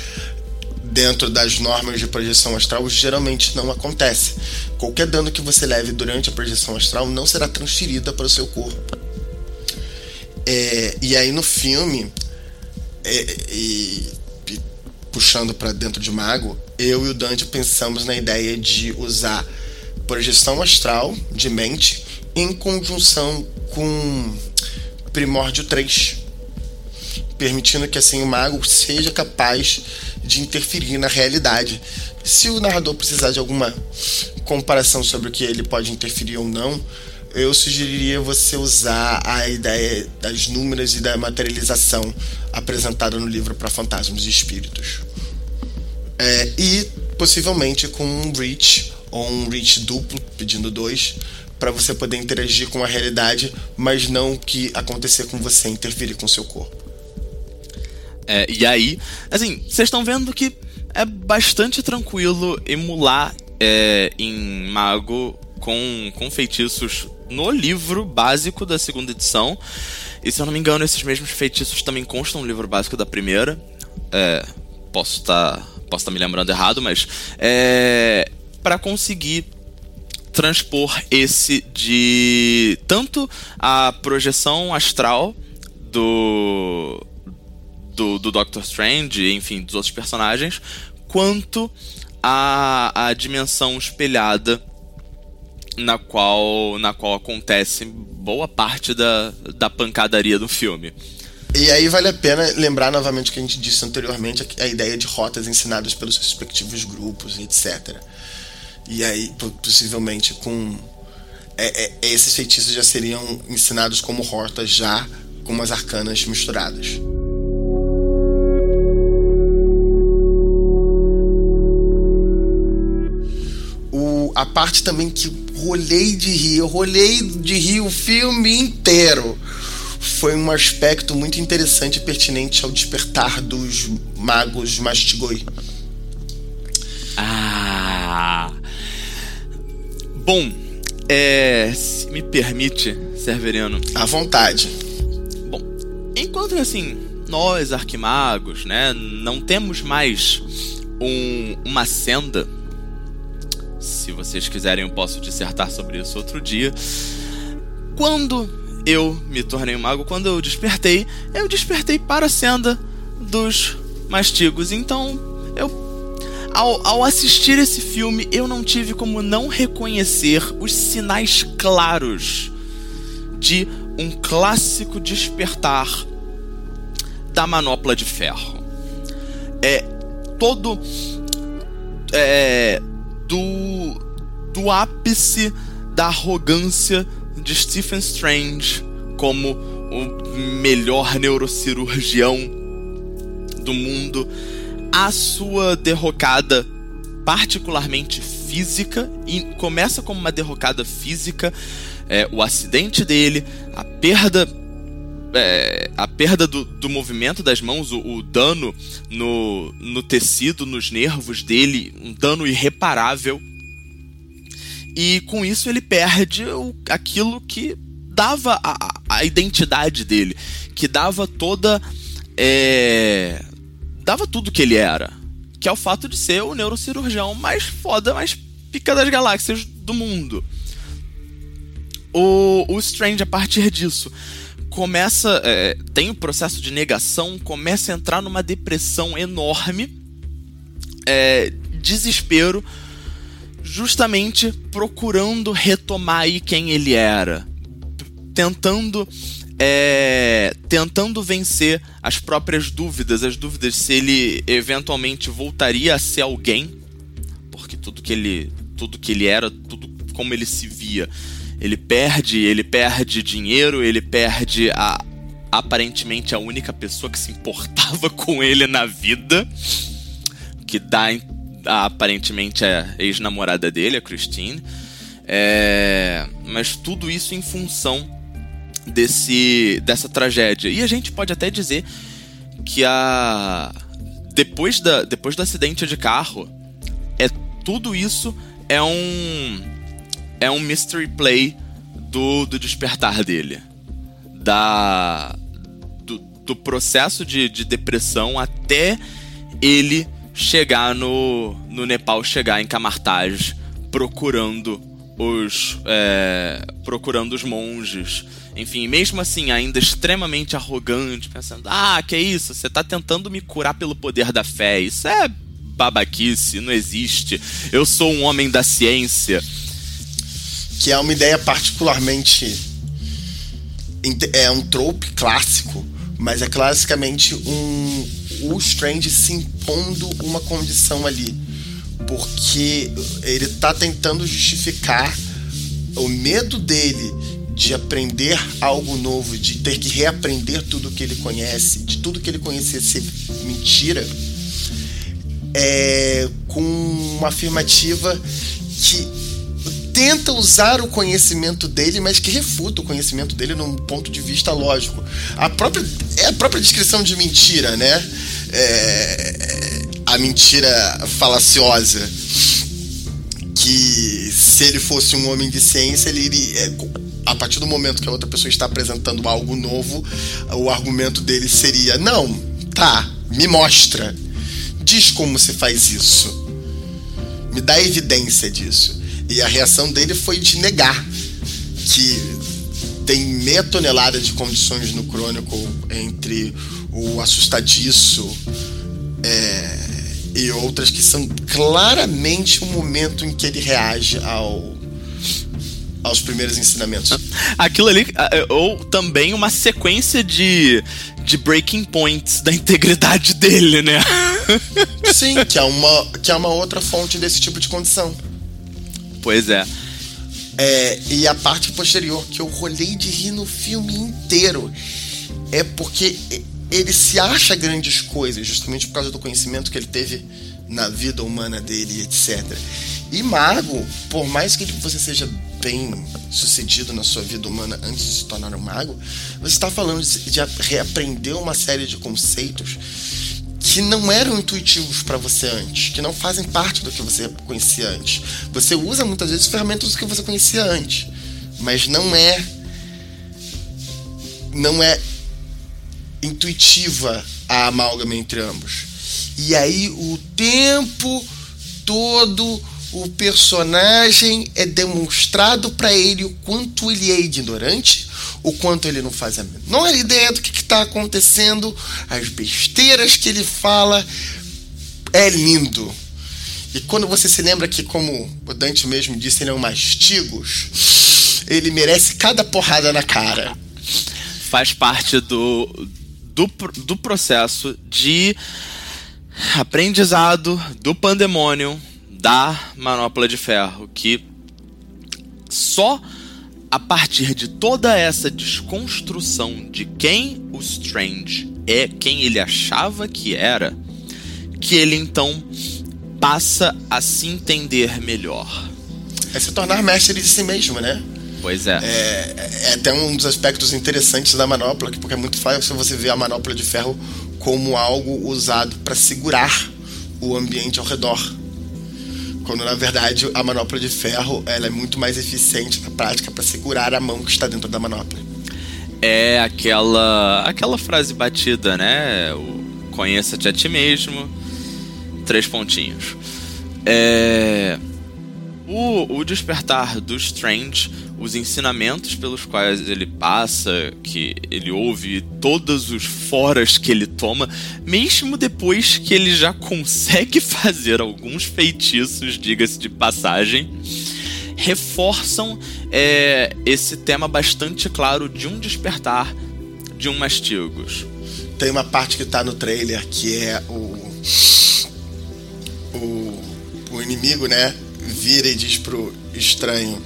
dentro das normas de projeção astral geralmente não acontece. Qualquer dano que você leve durante a projeção astral não será transferida para o seu corpo. É, e aí no filme, é, e, e puxando para dentro de Mago, eu e o Dante pensamos na ideia de usar projeção astral de mente em conjunção com Primórdio 3, permitindo que assim o mago seja capaz de interferir na realidade. Se o narrador precisar de alguma comparação sobre o que ele pode interferir ou não, eu sugeriria você usar a ideia das números e da materialização apresentada no livro para fantasmas e espíritos. É, e possivelmente com um reach ou um reach duplo, pedindo dois, para você poder interagir com a realidade, mas não que acontecer com você interferir com seu corpo. É, e aí, assim, vocês estão vendo que é bastante tranquilo emular é, em Mago com, com feitiços no livro básico da segunda edição. E se eu não me engano, esses mesmos feitiços também constam no livro básico da primeira. É, posso estar tá, posso tá me lembrando errado, mas é, para conseguir transpor esse de tanto a projeção astral do do, do Doctor Strange, enfim, dos outros personagens, quanto a dimensão espelhada na qual na qual acontece boa parte da, da pancadaria do filme. E aí vale a pena lembrar novamente o que a gente disse anteriormente, a ideia de rotas ensinadas pelos respectivos grupos, etc. E aí, possivelmente, com. É, é, esses feitiços já seriam ensinados como rotas, já com umas arcanas misturadas. O, a parte também que rolei de rir, eu rolei de rir o filme inteiro. Foi um aspecto muito interessante e pertinente ao despertar dos magos Mastigoi. Ah! Bom, é, se me permite, Severiano. À vontade. Bom, enquanto assim, nós, arquimagos, né, não temos mais um, uma senda. Se vocês quiserem, eu posso dissertar sobre isso outro dia. Quando eu me tornei um mago, quando eu despertei, eu despertei para a senda dos mastigos. Então, eu ao, ao assistir esse filme, eu não tive como não reconhecer os sinais claros de um clássico despertar da manopla de ferro. É todo é, do do ápice da arrogância de Stephen Strange como o melhor neurocirurgião do mundo. A sua derrocada particularmente física e começa como uma derrocada física é, o acidente dele a perda é, a perda do, do, movimento das mãos, o, o, dano no, no tecido, nos nervos dele, um dano irreparável. E com isso ele perde o, aquilo que dava a, a identidade dele, que dava toda é, dava tudo que ele era. Que é o fato de ser o neurocirurgião mais foda, mais pica das galáxias do mundo. O, o Strange, a partir disso, começa. É, tem o processo de negação, começa a entrar numa depressão enorme, é, desespero, justamente procurando retomar aí quem ele era. Tentando é, tentando vencer as próprias dúvidas, as dúvidas se ele eventualmente voltaria a ser alguém, porque tudo que ele, tudo que ele era, tudo como ele se via, ele perde, ele perde dinheiro, ele perde a aparentemente a única pessoa que se importava com ele na vida, que dá a, aparentemente a ex-namorada dele, a Christine. É, mas tudo isso em função desse dessa tragédia. E a gente pode até dizer que a depois da depois do acidente de carro é tudo isso é um é um mystery play do, do despertar dele. Da do, do processo de, de depressão até ele chegar no, no Nepal, chegar em Kamartaj procurando os é, procurando os monges Enfim, mesmo assim, ainda extremamente arrogante, pensando: ah, que isso, você tá tentando me curar pelo poder da fé. Isso é babaquice, não existe. Eu sou um homem da ciência. Que é uma ideia particularmente. É um trope clássico, mas é classicamente um. O Strange se impondo uma condição ali. Porque ele tá tentando justificar o medo dele de aprender algo novo, de ter que reaprender tudo que ele conhece, de tudo que ele conhecia ser mentira, é, com uma afirmativa que tenta usar o conhecimento dele, mas que refuta o conhecimento dele num ponto de vista lógico. A própria, é a própria descrição de mentira, né? É, a mentira falaciosa. Que se ele fosse um homem de ciência, ele iria. É, a partir do momento que a outra pessoa está apresentando algo novo, o argumento dele seria: não, tá, me mostra, diz como se faz isso, me dá evidência disso. E a reação dele foi de negar que tem meia tonelada de condições no crônico entre o assustadiço é, e outras que são claramente o momento em que ele reage ao aos primeiros ensinamentos. Aquilo ali, é, ou também uma sequência de, de breaking points da integridade dele, né? Sim, que é, uma, que é uma outra fonte desse tipo de condição. Pois é. é. E a parte posterior, que eu rolei de rir no filme inteiro, é porque ele se acha grandes coisas, justamente por causa do conhecimento que ele teve na vida humana dele, etc. E mago, por mais que você seja bem sucedido na sua vida humana antes de se tornar um mago, você está falando de reaprender uma série de conceitos que não eram intuitivos para você antes, que não fazem parte do que você conhecia antes. Você usa muitas vezes ferramentas do que você conhecia antes, mas não é não é intuitiva a amálgama entre ambos. E aí o tempo todo o personagem é demonstrado para ele o quanto ele é ignorante, o quanto ele não faz a menor ideia do que está acontecendo, as besteiras que ele fala. É lindo. E quando você se lembra que, como o Dante mesmo disse, ele é um mastigos, ele merece cada porrada na cara. Faz parte do, do, do processo de aprendizado do pandemônio da manopla de ferro, que só a partir de toda essa desconstrução de quem o Strange é, quem ele achava que era, que ele então passa a se entender melhor. É se tornar mestre de si mesmo, né? Pois é. É, é até um dos aspectos interessantes da manopla, porque é muito fácil você ver a manopla de ferro como algo usado para segurar o ambiente ao redor quando na verdade a manopla de ferro ela é muito mais eficiente na prática para segurar a mão que está dentro da manopla. É aquela aquela frase batida, né? Conheça-te a ti mesmo. Três pontinhos. É o, o despertar do Strange, os ensinamentos pelos quais ele passa, que ele ouve, todos os foras que ele toma, mesmo depois que ele já consegue fazer alguns feitiços, diga-se de passagem, reforçam é, esse tema bastante claro de um despertar de um mastigos. Tem uma parte que está no trailer que é o, o, o inimigo, né? vira e diz pro estranho: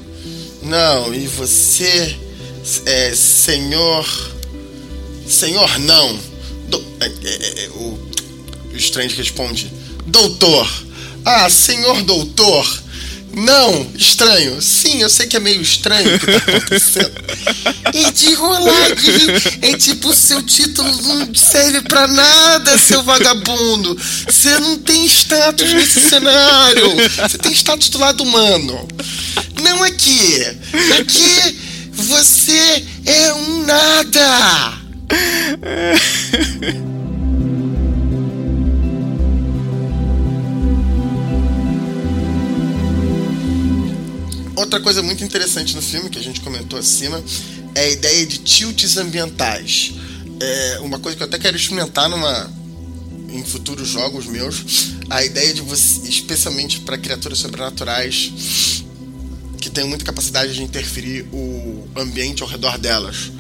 Não, e você, é, senhor. Senhor, não. Do, é, é, é o, o estranho responde: Doutor. Ah, senhor doutor. Não, estranho. Sim, eu sei que é meio estranho o que tá acontecendo. e de rolar é tipo, seu título não serve pra nada, seu vagabundo. Você não tem status nesse cenário. Você tem status do lado humano. Não aqui. Aqui você é um nada. Outra coisa muito interessante no filme, que a gente comentou acima, é a ideia de tilts ambientais. É uma coisa que eu até quero experimentar numa, em futuros jogos meus. A ideia de você, especialmente para criaturas sobrenaturais que têm muita capacidade de interferir o ambiente ao redor delas,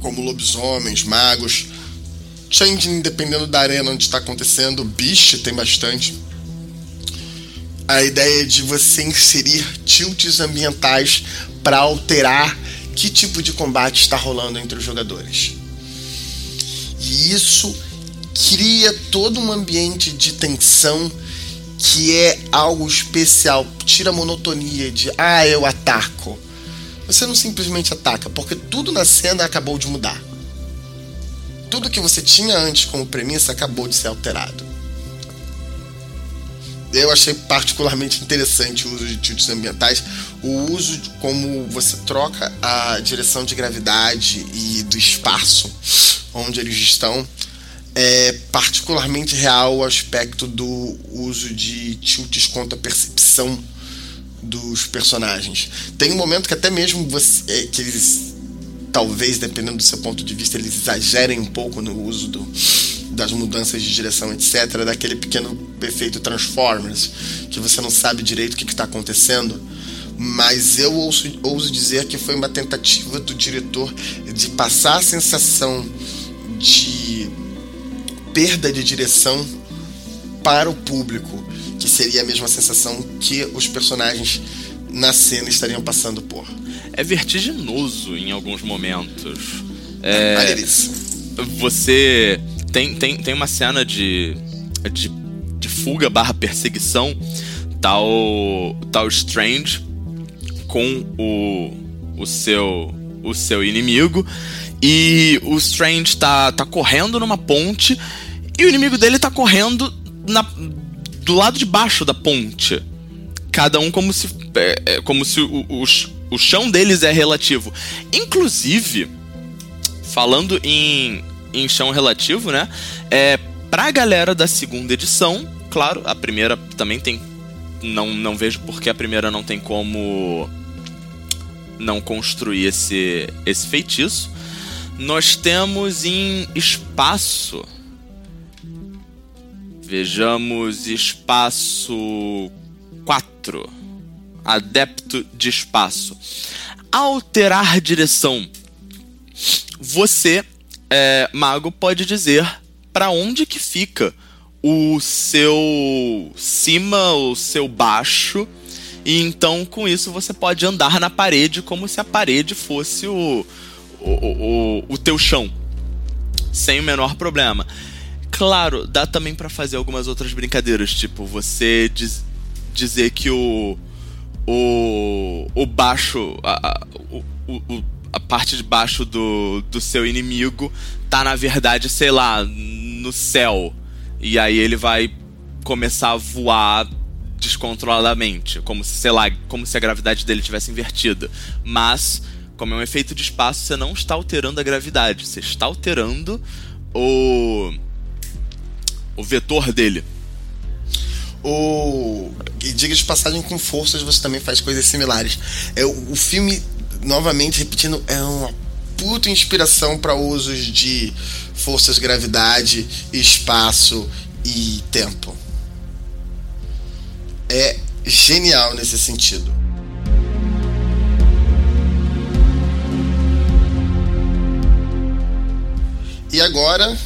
como lobisomens, magos. Changing, dependendo da arena onde está acontecendo, bicho tem bastante. A ideia de você inserir tilts ambientais para alterar que tipo de combate está rolando entre os jogadores. E isso cria todo um ambiente de tensão que é algo especial, tira a monotonia de ah, eu ataco. Você não simplesmente ataca, porque tudo na cena acabou de mudar. Tudo que você tinha antes como premissa acabou de ser alterado. Eu achei particularmente interessante o uso de tilts ambientais, o uso de como você troca a direção de gravidade e do espaço onde eles estão é particularmente real o aspecto do uso de tilts contra a percepção dos personagens. Tem um momento que até mesmo você, é, que eles talvez dependendo do seu ponto de vista eles exagerem um pouco no uso do, das mudanças de direção etc daquele pequeno efeito Transformers que você não sabe direito o que está acontecendo mas eu ouso, ouso dizer que foi uma tentativa do diretor de passar a sensação de perda de direção para o público, que seria a mesma sensação que os personagens na cena estariam passando por. É vertiginoso em alguns momentos. É, você tem, tem, tem uma cena de, de, de fuga barra perseguição, tal, tal Strange com o, o, seu, o seu inimigo e o Strange tá, tá correndo numa ponte e o inimigo dele tá correndo na, do lado de baixo da ponte. Cada um como se, é, é, como se o, o, o chão deles é relativo. Inclusive, falando em, em chão relativo, né? É, pra galera da segunda edição, claro, a primeira também tem. Não, não vejo porque a primeira não tem como não construir esse, esse feitiço. Nós temos em espaço Vejamos espaço 4. Adepto de espaço. Alterar direção. Você, é, mago, pode dizer para onde que fica o seu cima, o seu baixo. E então, com isso, você pode andar na parede como se a parede fosse o, o, o, o teu chão. Sem o menor problema. Claro, dá também para fazer algumas outras brincadeiras, tipo você diz, dizer que o o, o baixo a, a, o, o, a parte de baixo do, do seu inimigo tá na verdade, sei lá, no céu. E aí ele vai começar a voar descontroladamente, como se, sei lá, como se a gravidade dele tivesse invertida. Mas, como é um efeito de espaço, você não está alterando a gravidade, você está alterando o o vetor dele. O... E diga de passagem, com forças você também faz coisas similares. É, o filme, novamente repetindo, é uma puta inspiração para usos de forças, gravidade, espaço e tempo. É genial nesse sentido. E agora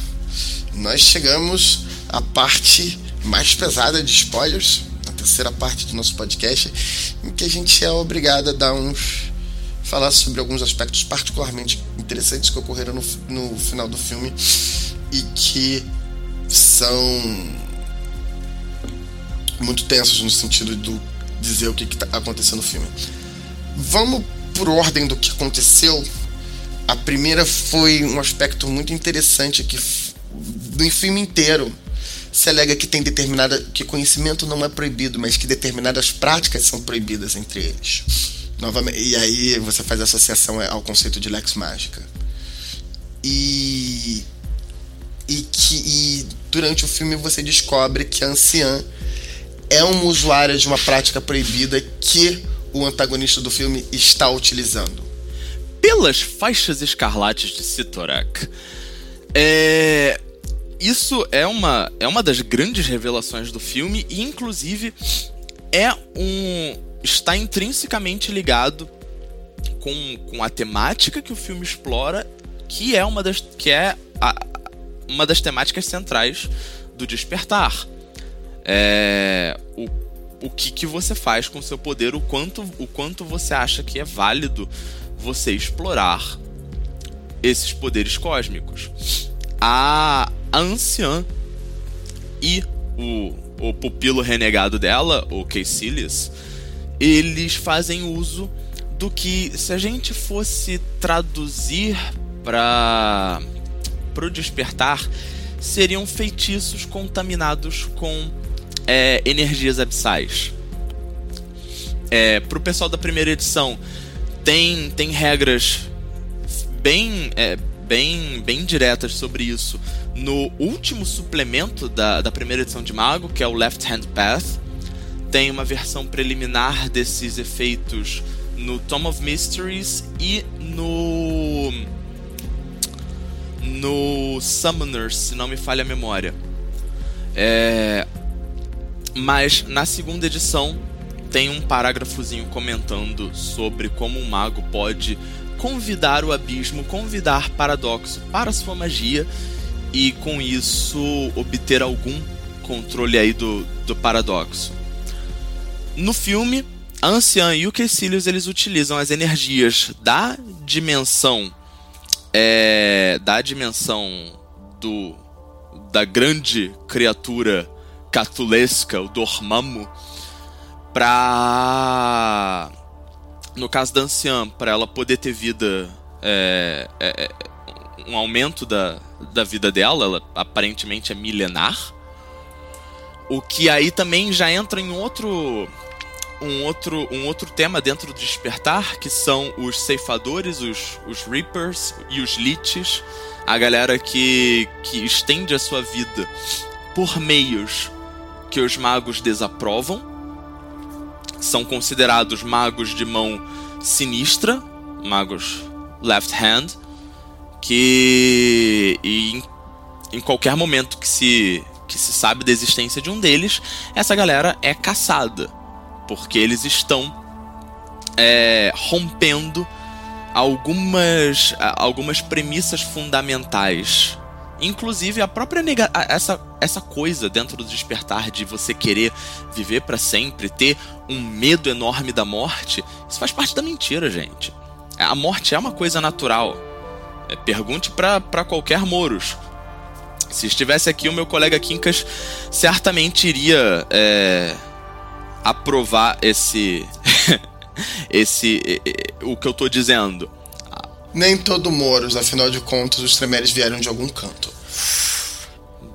nós chegamos a parte mais pesada de spoilers, a terceira parte do nosso podcast, em que a gente é obrigado a dar uns. Falar sobre alguns aspectos particularmente interessantes que ocorreram no, no final do filme e que são muito tensos no sentido de dizer o que, está acontecendo no filme. Vamos por ordem do que aconteceu. A primeira foi um aspecto muito interessante que do filme inteiro se alega que tem determinada que conhecimento não é proibido, mas que determinadas práticas são proibidas entre eles. Novamente, e aí você faz associação ao conceito de lex mágica. E e que e durante o filme você descobre que a anciã é uma usuária de uma prática proibida que o antagonista do filme está utilizando. pelas faixas escarlates de Sitorak. É, isso é uma, é uma das grandes revelações do filme e, inclusive, é um está intrinsecamente ligado com, com a temática que o filme explora, que é uma das que é a, uma das temáticas centrais do Despertar. É, o, o que, que você faz com seu poder, o quanto, o quanto você acha que é válido você explorar esses poderes cósmicos. A, a anciã e o, o pupilo renegado dela, o Caecilius, eles fazem uso do que, se a gente fosse traduzir para o despertar, seriam feitiços contaminados com é, energias abissais. É, para o pessoal da primeira edição, tem, tem regras bem, é, bem, bem diretas sobre isso no último suplemento da, da primeira edição de Mago, que é o Left Hand Path. Tem uma versão preliminar desses efeitos no Tome of Mysteries e no. No Summoners, se não me falha a memória. É, mas na segunda edição tem um parágrafozinho comentando sobre como um mago pode convidar o abismo, convidar paradoxo para sua magia e com isso obter algum controle aí do, do paradoxo. No filme, a Anciã e o Caecilius eles utilizam as energias da dimensão é, da dimensão do da grande criatura catulesca, o Dormammu, para no caso da anciã, para ela poder ter vida é, é, é, um aumento da, da vida dela, ela aparentemente é milenar. O que aí também já entra em outro um outro, um outro tema dentro do Despertar, que são os ceifadores, os, os Reapers e os Liches, a galera que, que estende a sua vida por meios que os magos desaprovam. São considerados magos de mão sinistra, magos left hand, que em, em qualquer momento que se, que se sabe da existência de um deles, essa galera é caçada porque eles estão é, rompendo algumas, algumas premissas fundamentais. Inclusive a própria nega essa, essa coisa dentro do despertar de você querer viver para sempre, ter um medo enorme da morte, isso faz parte da mentira, gente. A morte é uma coisa natural. É, pergunte para qualquer Moros. Se estivesse aqui o meu colega Quincas, certamente iria é, aprovar esse esse o que eu tô dizendo. Nem todo Moros, afinal de contas, os Tremeres vieram de algum canto.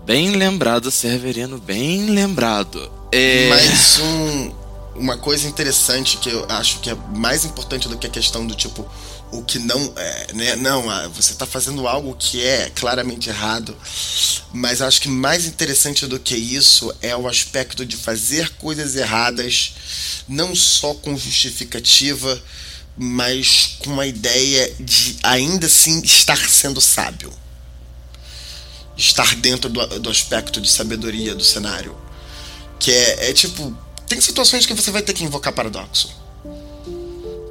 Bem lembrado, Severino, bem lembrado. É... Mas um, uma coisa interessante que eu acho que é mais importante do que a questão do tipo o que não é, né? Não, ah, você está fazendo algo que é claramente errado. Mas acho que mais interessante do que isso é o aspecto de fazer coisas erradas, não só com justificativa, mas com a ideia de ainda assim estar sendo sábio. Estar dentro do, do aspecto de sabedoria do cenário. Que é, é tipo. Tem situações que você vai ter que invocar paradoxo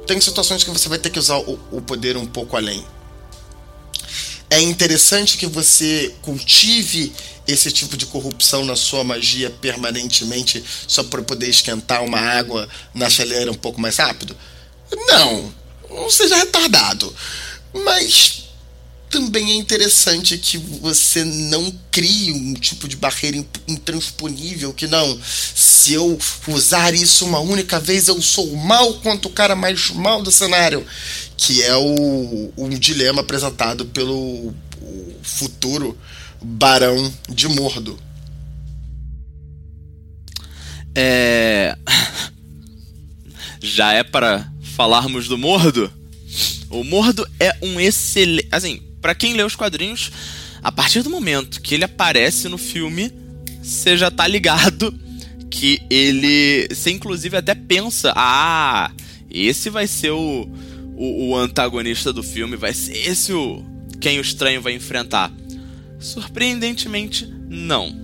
tem situações que você vai ter que usar o, o poder um pouco além. É interessante que você cultive esse tipo de corrupção na sua magia permanentemente só para poder esquentar uma água na chaleira um pouco mais rápido? Não, não seja retardado. Mas também é interessante que você não crie um tipo de barreira intransponível que não, se eu usar isso uma única vez eu sou mal quanto o cara mais mal do cenário, que é o um dilema apresentado pelo futuro Barão de Mordo. É já é para falarmos do Mordo? O Mordo é um excelente, assim, para quem lê os quadrinhos, a partir do momento que ele aparece no filme, você já tá ligado que ele. Você inclusive até pensa, ah, esse vai ser o, o, o antagonista do filme, vai ser esse o quem o estranho vai enfrentar. Surpreendentemente, não.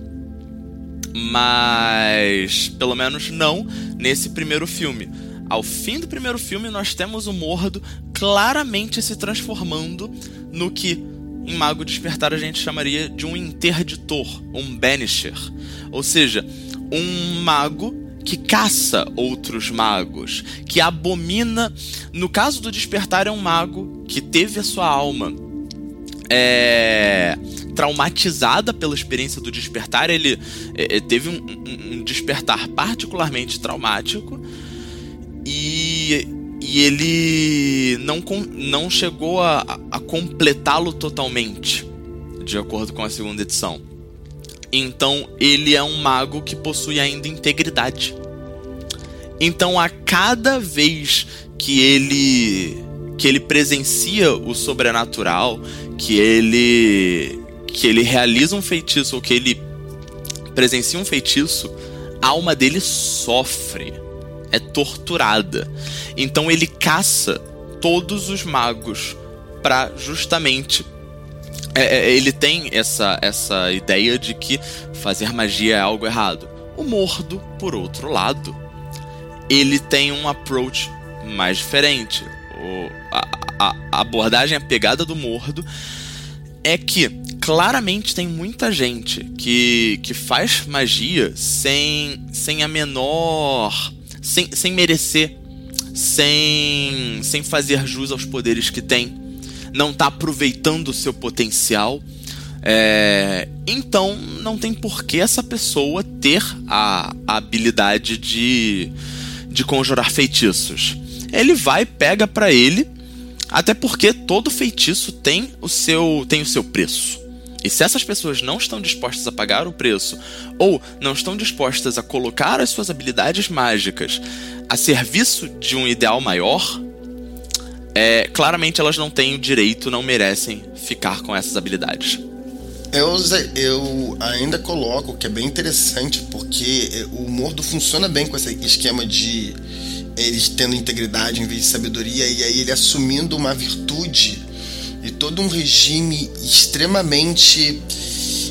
Mas, pelo menos não nesse primeiro filme. Ao fim do primeiro filme, nós temos o Mordo claramente se transformando no que em Mago Despertar a gente chamaria de um interditor, um banisher. Ou seja, um mago que caça outros magos, que abomina. No caso do Despertar, é um mago que teve a sua alma é, traumatizada pela experiência do despertar. Ele é, é teve um, um, um, despertar particularmente traumático e, ele não, não chegou a, a completá-lo totalmente, de acordo com a segunda edição. Então ele é um mago que possui ainda integridade. Então a cada vez que ele que ele presencia o sobrenatural, que ele que ele realiza um feitiço ou que ele presencia um feitiço, a alma dele sofre, é torturada. Então ele caça todos os magos para justamente é, é, ele tem essa, essa ideia de que fazer magia é algo errado. O Mordo, por outro lado, ele tem um approach mais diferente. O, a, a, abordagem, a pegada do Mordo é que claramente tem muita gente que, que faz magia sem, sem a menor. Sem, sem merecer, sem, sem fazer jus aos poderes que tem não está aproveitando o seu potencial. É, então não tem por que essa pessoa ter a, a habilidade de, de conjurar feitiços. Ele vai, pega para ele, até porque todo feitiço tem o seu tem o seu preço. E se essas pessoas não estão dispostas a pagar o preço, ou não estão dispostas a colocar as suas habilidades mágicas a serviço de um ideal maior, é, claramente elas não têm o direito, não merecem ficar com essas habilidades. Eu, eu ainda coloco que é bem interessante porque é, o Mordo funciona bem com esse esquema de eles tendo integridade em vez de sabedoria e aí ele assumindo uma virtude e todo um regime extremamente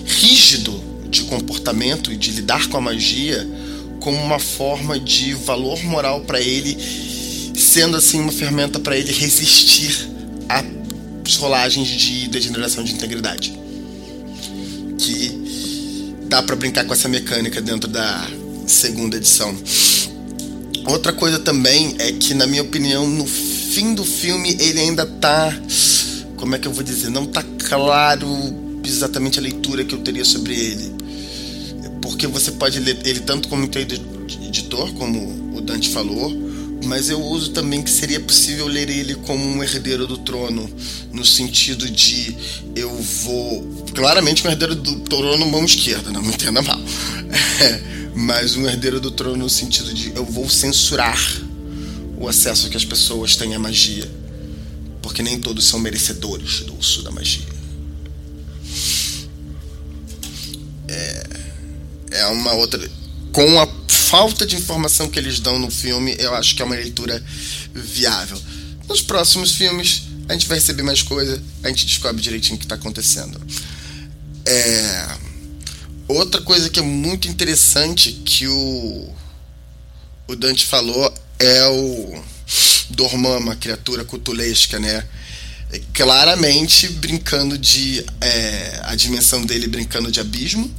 rígido de comportamento e de lidar com a magia como uma forma de valor moral para ele sendo assim uma ferramenta para ele resistir às rolagens de degeneração de integridade. Que dá para brincar com essa mecânica dentro da segunda edição. Outra coisa também é que, na minha opinião, no fim do filme ele ainda tá. Como é que eu vou dizer? Não tá claro exatamente a leitura que eu teria sobre ele. Porque você pode ler ele tanto como editor, como o Dante falou, mas eu uso também que seria possível ler ele como um herdeiro do trono, no sentido de eu vou. Claramente um herdeiro do trono mão esquerda, não me entenda mal. É, mas um herdeiro do trono no sentido de eu vou censurar o acesso que as pessoas têm à magia. Porque nem todos são merecedores do uso da magia. É, é uma outra. Com a falta de informação que eles dão no filme, eu acho que é uma leitura viável. Nos próximos filmes, a gente vai receber mais coisa, a gente descobre direitinho o que está acontecendo. É... Outra coisa que é muito interessante que o, o Dante falou é o Dormammu, a criatura cutulesca, né? É claramente brincando de. É, a dimensão dele brincando de abismo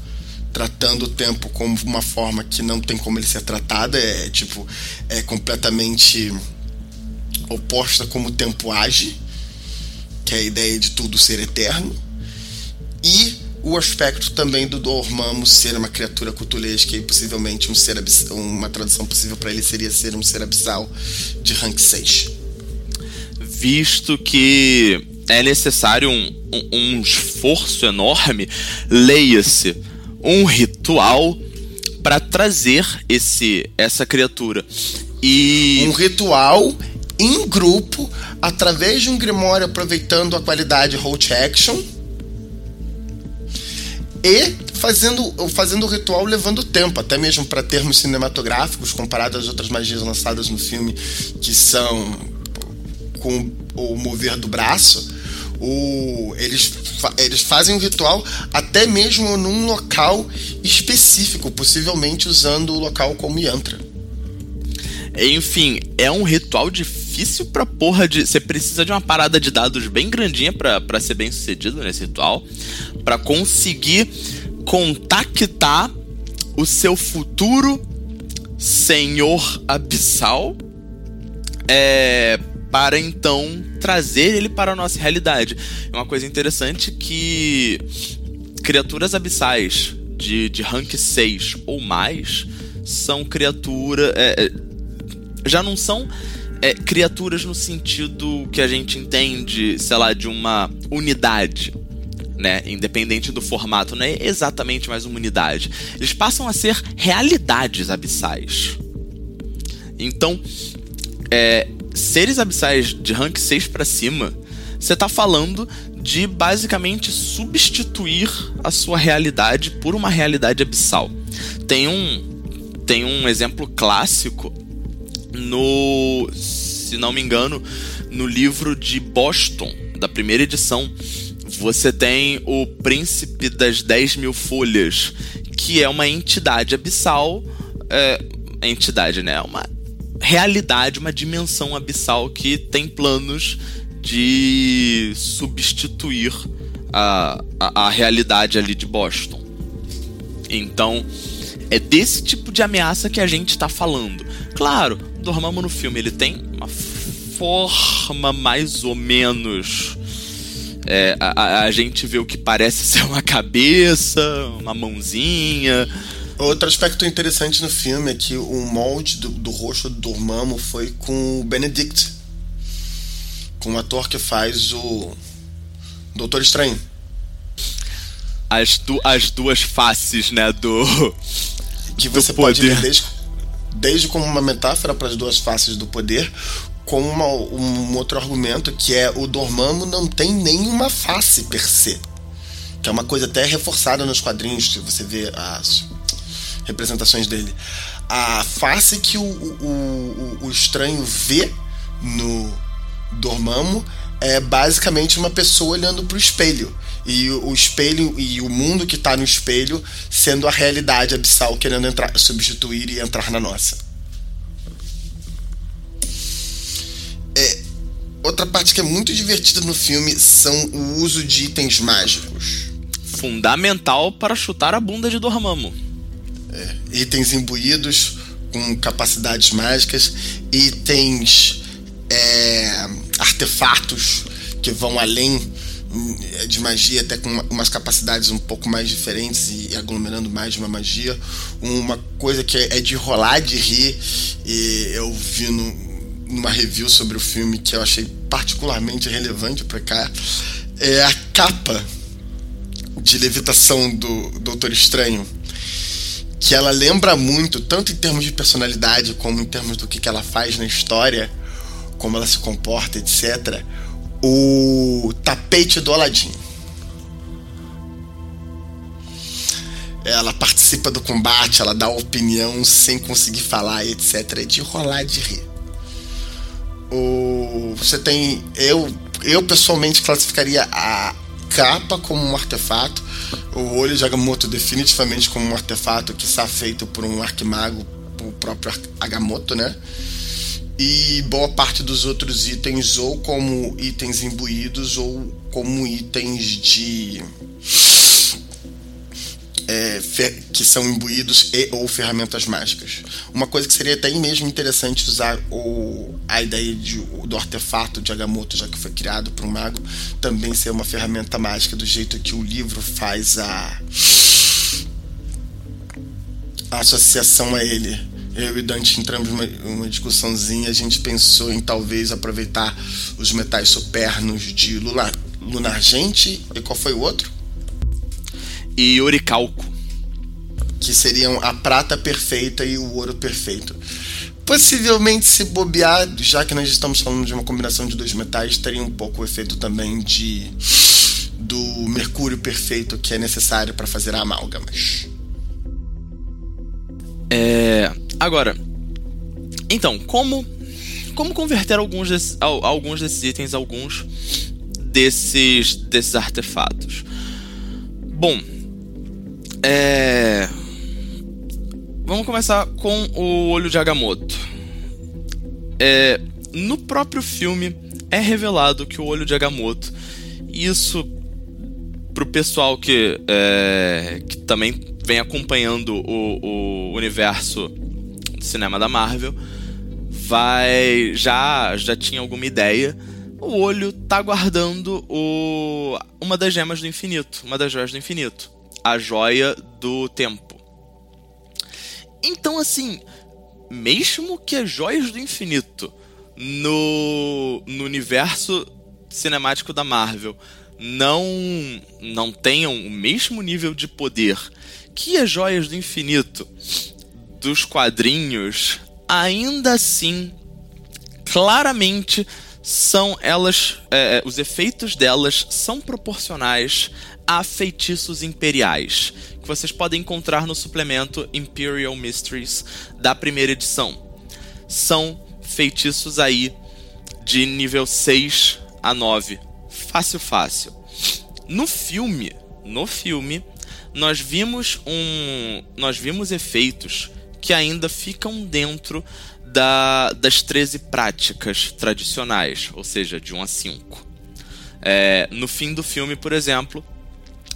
tratando o tempo como uma forma que não tem como ele ser tratado, é tipo, é completamente oposta como o tempo age, que é a ideia de tudo ser eterno, e o aspecto também do Dormammu ser uma criatura cutulesca e possivelmente um ser uma tradução possível para ele seria ser um ser abissal de rank 6. Visto que é necessário um, um, um esforço enorme, leia-se um ritual para trazer esse essa criatura. E um ritual em grupo através de um grimório aproveitando a qualidade hold action e fazendo fazendo o ritual levando tempo, até mesmo para termos cinematográficos comparado às outras magias lançadas no filme que são com o mover do braço, o, eles, eles fazem o ritual até mesmo num local específico, possivelmente usando o local como yantra. Enfim, é um ritual difícil pra porra de. Você precisa de uma parada de dados bem grandinha para ser bem sucedido nesse ritual. para conseguir contactar o seu futuro senhor abissal. É, para então trazer ele para a nossa realidade. É uma coisa interessante que criaturas abissais de, de rank 6 ou mais são criaturas. É, é, já não são é, criaturas no sentido que a gente entende, sei lá, de uma unidade. Né, independente do formato, não é exatamente mais uma unidade. Eles passam a ser realidades abissais. Então, é, seres abissais de rank 6 para cima, você tá falando de basicamente substituir a sua realidade por uma realidade abissal. Tem um tem um exemplo clássico no, se não me engano, no livro de Boston, da primeira edição. Você tem o Príncipe das 10 mil Folhas, que é uma entidade abissal. É, entidade, né? Uma realidade, uma dimensão abissal que tem planos de substituir a, a, a realidade ali de Boston. Então, é desse tipo de ameaça que a gente está falando. Claro, Dormammu no filme ele tem uma forma mais ou menos. É, a, a, gente vê o que parece ser uma cabeça, uma mãozinha, Outro aspecto interessante no filme é que o molde do, do rosto do Dormammu foi com o Benedict, com o ator que faz o Doutor Estranho. As, du as duas faces, né, do que você pode ler desde, desde como uma metáfora para as duas faces do poder, com uma, um outro argumento que é o Dormammu não tem nenhuma face per se. Que é uma coisa até reforçada nos quadrinhos, se você vê as representações dele. A face que o, o, o, o estranho vê no Dormammu é basicamente uma pessoa olhando para o espelho. E o espelho e o mundo que está no espelho sendo a realidade abissal querendo entrar, substituir e entrar na nossa. É, outra parte que é muito divertida no filme são o uso de itens mágicos. Fundamental para chutar a bunda de Dormammu é, itens imbuídos com capacidades mágicas, itens é, artefatos que vão além de magia, até com umas capacidades um pouco mais diferentes e aglomerando mais de uma magia. Uma coisa que é de rolar de rir, e eu vi no, numa review sobre o filme que eu achei particularmente relevante para cá, é a capa de levitação do Doutor Estranho que ela lembra muito, tanto em termos de personalidade, como em termos do que, que ela faz na história, como ela se comporta, etc., o tapete do Aladdin. Ela participa do combate, ela dá opinião sem conseguir falar, etc. É de rolar de rir. O, você tem. Eu, eu pessoalmente classificaria a capa como um artefato o olho de Agamotto definitivamente como um artefato que está feito por um arquimago, o próprio Agamotto, né? E boa parte dos outros itens ou como itens imbuídos ou como itens de é, que são imbuídos e ou ferramentas mágicas. Uma coisa que seria até mesmo interessante usar o, a ideia de, do artefato de Agamotto, já que foi criado por um mago, também ser uma ferramenta mágica, do jeito que o livro faz a, a associação a ele. Eu e Dante entramos numa uma discussãozinha, a gente pensou em talvez aproveitar os metais supernos de Lunar, Lunargente, e qual foi o outro? e oricalco. Que seriam a prata perfeita e o ouro perfeito. Possivelmente, se bobear, já que nós estamos falando de uma combinação de dois metais, teria um pouco o efeito também de do mercúrio perfeito que é necessário para fazer amálgamas. É, agora, então, como como converter alguns, alguns desses itens, alguns desses, desses artefatos. Bom, é... vamos começar com o olho de Agamotto. É... No próprio filme é revelado que o olho de Agamotto, isso pro pessoal que, é... que também vem acompanhando o, o universo do cinema da Marvel, vai já já tinha alguma ideia. O olho tá guardando o, uma das gemas do infinito, uma das joias do infinito, a joia do tempo. Então assim, mesmo que as joias do infinito no, no universo cinemático da Marvel não não tenham o mesmo nível de poder que as joias do infinito dos quadrinhos, ainda assim, claramente são elas, é, é, os efeitos delas são proporcionais a feitiços imperiais, que vocês podem encontrar no suplemento Imperial Mysteries da primeira edição. São feitiços aí de nível 6 a 9. Fácil, fácil. No filme, no filme, nós vimos um, nós vimos efeitos que ainda ficam dentro da, das 13 práticas tradicionais, ou seja, de 1 a 5. É, no fim do filme, por exemplo,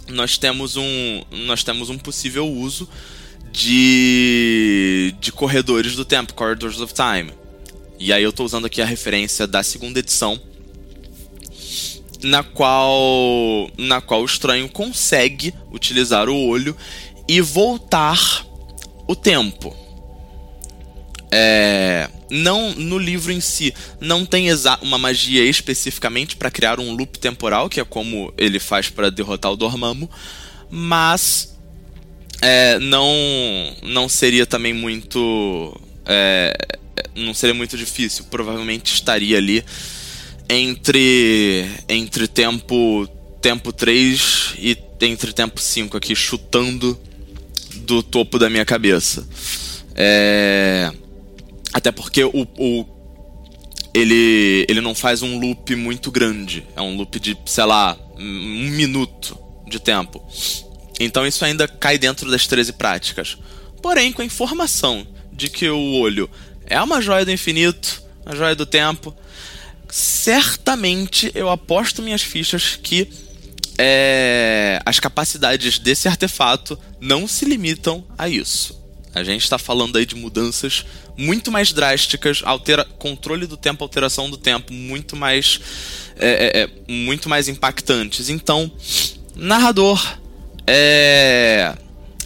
nós temos um, nós temos um possível uso de, de corredores do tempo, Corridors of Time. E aí eu estou usando aqui a referência da segunda edição, na qual, na qual o estranho consegue utilizar o olho e voltar o tempo. É, não no livro em si não tem uma magia especificamente para criar um loop temporal, que é como ele faz para derrotar o Dormammu, mas é, não não seria também muito é, não seria muito difícil. Provavelmente estaria ali entre entre tempo tempo 3 e entre tempo 5 aqui chutando do topo da minha cabeça. É... Até porque o, o, ele, ele não faz um loop muito grande. É um loop de, sei lá, um minuto de tempo. Então isso ainda cai dentro das 13 práticas. Porém, com a informação de que o olho é uma joia do infinito, a joia do tempo, certamente eu aposto minhas fichas que é, as capacidades desse artefato não se limitam a isso. A gente está falando aí de mudanças muito mais drásticas, altera controle do tempo, alteração do tempo, muito mais, é, é, é muito mais impactantes. Então, narrador, é,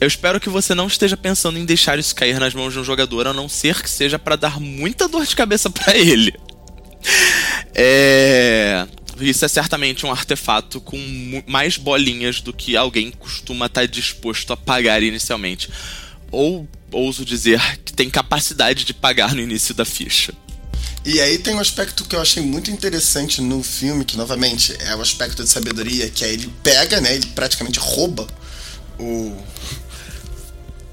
eu espero que você não esteja pensando em deixar isso cair nas mãos de um jogador, a não ser que seja para dar muita dor de cabeça para ele. É isso é certamente um artefato com mais bolinhas do que alguém costuma estar disposto a pagar inicialmente. Ou ouso dizer que tem capacidade de pagar no início da ficha. E aí tem um aspecto que eu achei muito interessante no filme, que novamente é o aspecto de sabedoria, que é ele pega, né, ele praticamente rouba o,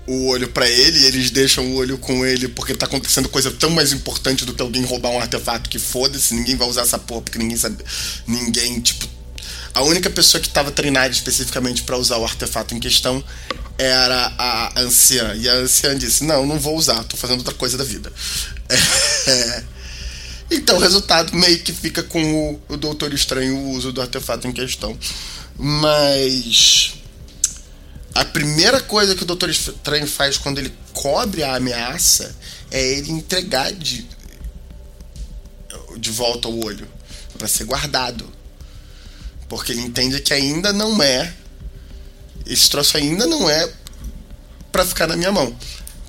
o olho para ele, eles deixam o olho com ele porque tá acontecendo coisa tão mais importante do que alguém roubar um artefato que foda-se, ninguém vai usar essa porra porque ninguém sabe. Ninguém, tipo. A única pessoa que estava treinada especificamente para usar o artefato em questão era a anciã. E a anciã disse: Não, não vou usar, tô fazendo outra coisa da vida. É... Então o resultado meio que fica com o, o Doutor Estranho, o uso do artefato em questão. Mas a primeira coisa que o Doutor Estranho faz quando ele cobre a ameaça é ele entregar de, de volta o olho para ser guardado. Porque ele entende que ainda não é. Esse troço ainda não é para ficar na minha mão.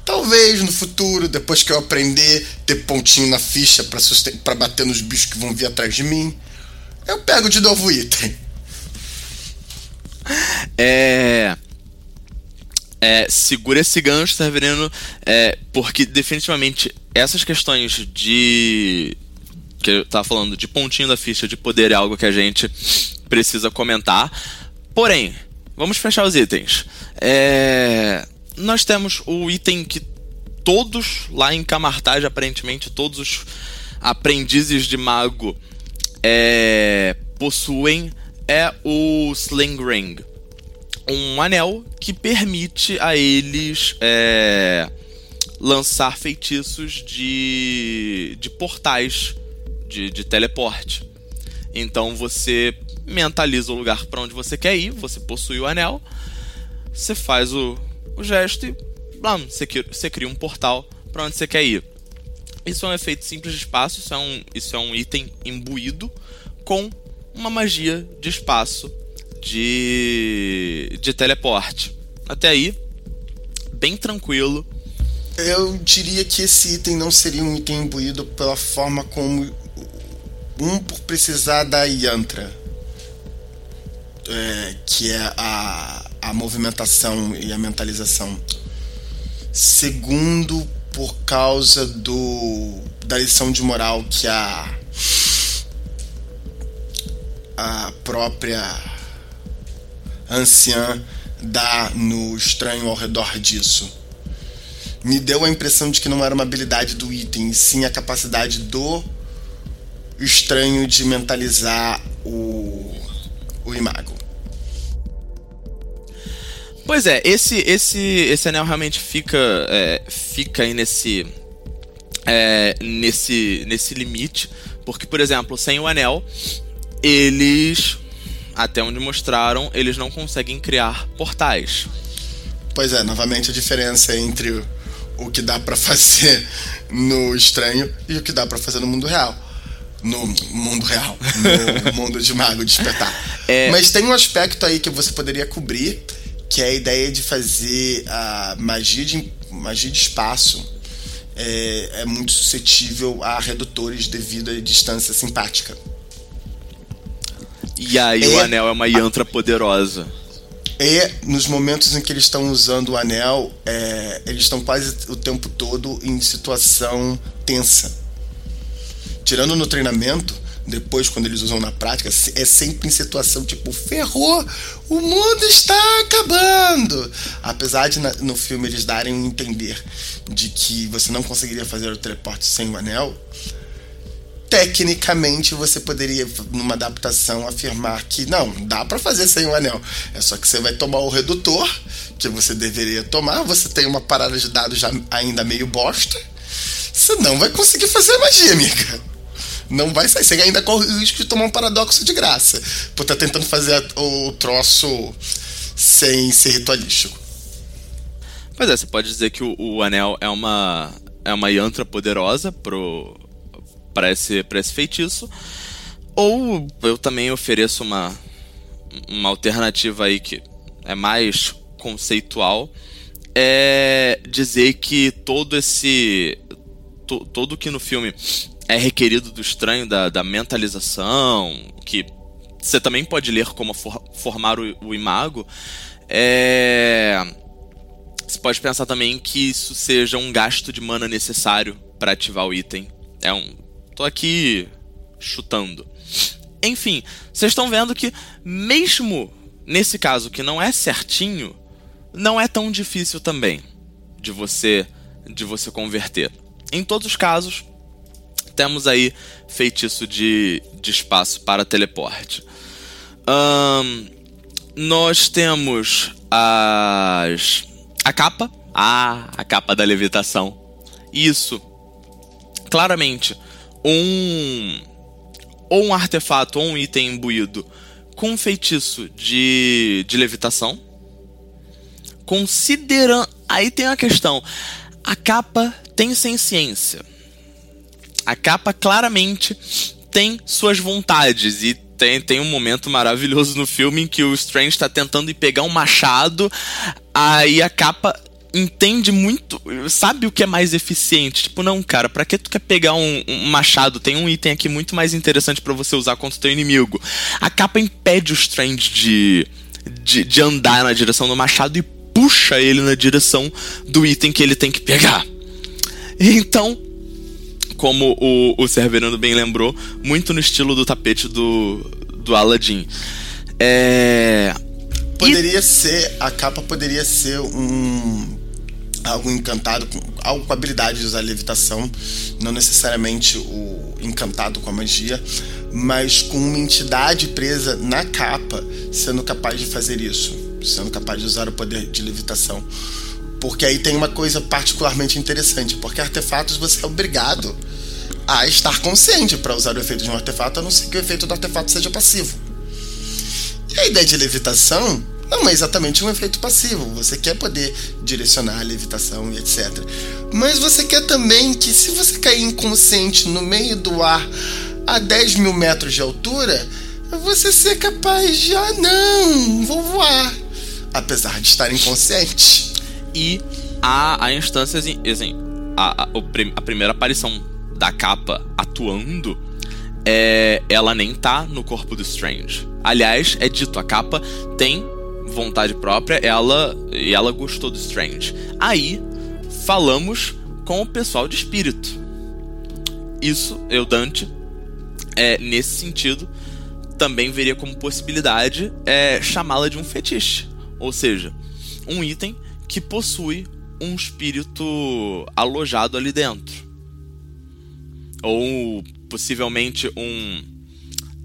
Talvez no futuro, depois que eu aprender ter pontinho na ficha para bater nos bichos que vão vir atrás de mim, eu pego de novo o item. É é, segura esse gancho, Severino, é, porque definitivamente essas questões de. que eu tava falando, de pontinho da ficha de poder é algo que a gente precisa comentar. Porém, vamos fechar os itens. É, nós temos o item que todos lá em Camartage, aparentemente, todos os aprendizes de mago é, possuem é o Sling Ring. Um anel que permite a eles é, lançar feitiços de, de portais de, de teleporte. Então você mentaliza o lugar para onde você quer ir, você possui o anel, você faz o, o gesto e blam, você, você cria um portal para onde você quer ir. Isso é um efeito simples de espaço, isso é um, isso é um item imbuído com uma magia de espaço de, de teleporte. Até aí, bem tranquilo. Eu diria que esse item não seria um item imbuído pela forma como um por precisar da yantra, é, que é a, a movimentação e a mentalização. Segundo, por causa do da lição de moral que a a própria anciã dá no estranho ao redor disso. Me deu a impressão de que não era uma habilidade do item, sim a capacidade do estranho de mentalizar o, o imago. Pois é, esse esse esse anel realmente fica é, fica aí nesse é, nesse nesse limite, porque por exemplo, sem o anel, eles até onde mostraram, eles não conseguem criar portais. Pois é, novamente a diferença entre o que dá para fazer no estranho e o que dá para fazer no mundo real no mundo real, no mundo de mago despertar. É... Mas tem um aspecto aí que você poderia cobrir, que é a ideia de fazer a magia de, magia de espaço é, é muito suscetível a redutores devido à distância simpática. E aí é... o anel é uma yantra poderosa. E nos momentos em que eles estão usando o anel, é, eles estão quase o tempo todo em situação tensa tirando no treinamento, depois quando eles usam na prática, é sempre em situação tipo, ferrou, o mundo está acabando. Apesar de no filme eles darem um entender de que você não conseguiria fazer o teleporte sem o anel, tecnicamente você poderia, numa adaptação, afirmar que não, dá para fazer sem o anel. É só que você vai tomar o redutor, que você deveria tomar, você tem uma parada de dados já ainda meio bosta, você não vai conseguir fazer magia, amiga não vai sair. Você ainda corre o risco de tomar um paradoxo de graça. Por estar tá tentando fazer o troço sem ser ritualístico. Pois é, você pode dizer que o, o anel é uma é uma yantra poderosa pro para esse, esse feitiço. Ou eu também ofereço uma, uma alternativa aí que é mais conceitual. É dizer que todo esse. To, todo que no filme é requerido do estranho da, da mentalização, que você também pode ler como for, formar o, o imago, é... você pode pensar também que isso seja um gasto de mana necessário para ativar o item. É um. Tô aqui chutando. Enfim, vocês estão vendo que, mesmo nesse caso que não é certinho, não é tão difícil também de você de você converter. Em todos os casos, temos aí feitiço de, de espaço para teleporte. Um, nós temos as, a capa. Ah, a capa da levitação. Isso. Claramente, um. Ou um artefato ou um item imbuído com um feitiço de, de levitação. Considerando. Aí tem a questão. A capa tem ciência a capa claramente tem suas vontades e tem, tem um momento maravilhoso no filme em que o Strange está tentando ir pegar um machado, aí a capa entende muito, sabe o que é mais eficiente. Tipo, não, cara, pra que tu quer pegar um, um machado? Tem um item aqui muito mais interessante para você usar contra o teu inimigo. A capa impede o Strange de, de, de andar na direção do machado e puxa ele na direção do item que ele tem que pegar. Então, como o, o Cerverano bem lembrou, muito no estilo do tapete do, do Aladdin. É... Poderia e... ser, a capa poderia ser um algo encantado, algo com habilidade de usar levitação, não necessariamente o, encantado com a magia, mas com uma entidade presa na capa, sendo capaz de fazer isso, sendo capaz de usar o poder de levitação. Porque aí tem uma coisa particularmente interessante, porque artefatos você é obrigado a estar consciente para usar o efeito de um artefato, a não ser que o efeito do artefato seja passivo. E a ideia de levitação não é exatamente um efeito passivo. Você quer poder direcionar a levitação e etc. Mas você quer também que, se você cair inconsciente no meio do ar a 10 mil metros de altura, você ser capaz de, ah, não, vou voar. Apesar de estar inconsciente. E há, há instâncias, assim, a, a, a primeira aparição da capa atuando é, ela nem tá no corpo do Strange. Aliás, é dito, a capa tem vontade própria, ela e ela gostou do Strange. Aí falamos com o pessoal de espírito. Isso, eu Dante, é, nesse sentido, também veria como possibilidade é, chamá-la de um fetiche, ou seja, um item que possui um espírito alojado ali dentro, ou possivelmente um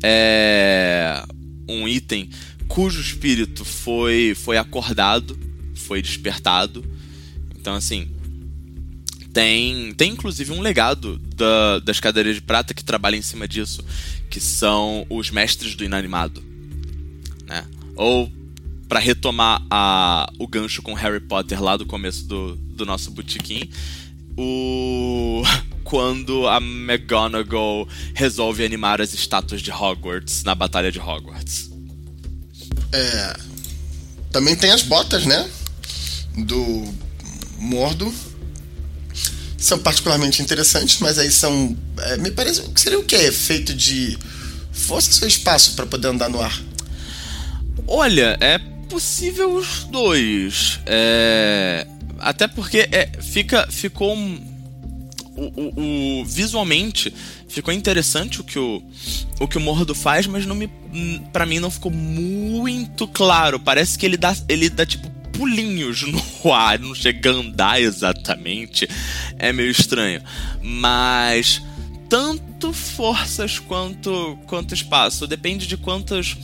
é, um item cujo espírito foi foi acordado, foi despertado. Então assim, tem tem inclusive um legado da, das cadeiras de prata que trabalha em cima disso, que são os mestres do inanimado, né? Ou para retomar a, o gancho com Harry Potter lá do começo do, do nosso botequim, o quando a McGonagall resolve animar as estátuas de Hogwarts na Batalha de Hogwarts. É. Também tem as botas, né? Do Mordo. São particularmente interessantes, mas aí são. É, me parece. Seria o quê? Feito de força ou espaço para poder andar no ar? Olha, é possível os dois. É... Até porque é, fica, ficou. O, o, o, visualmente ficou interessante o que o, o que o Mordo faz, mas não me para mim não ficou muito claro. Parece que ele dá ele dá tipo pulinhos no ar, não chega a andar exatamente. É meio estranho. Mas tanto forças quanto quanto espaço, depende de quantos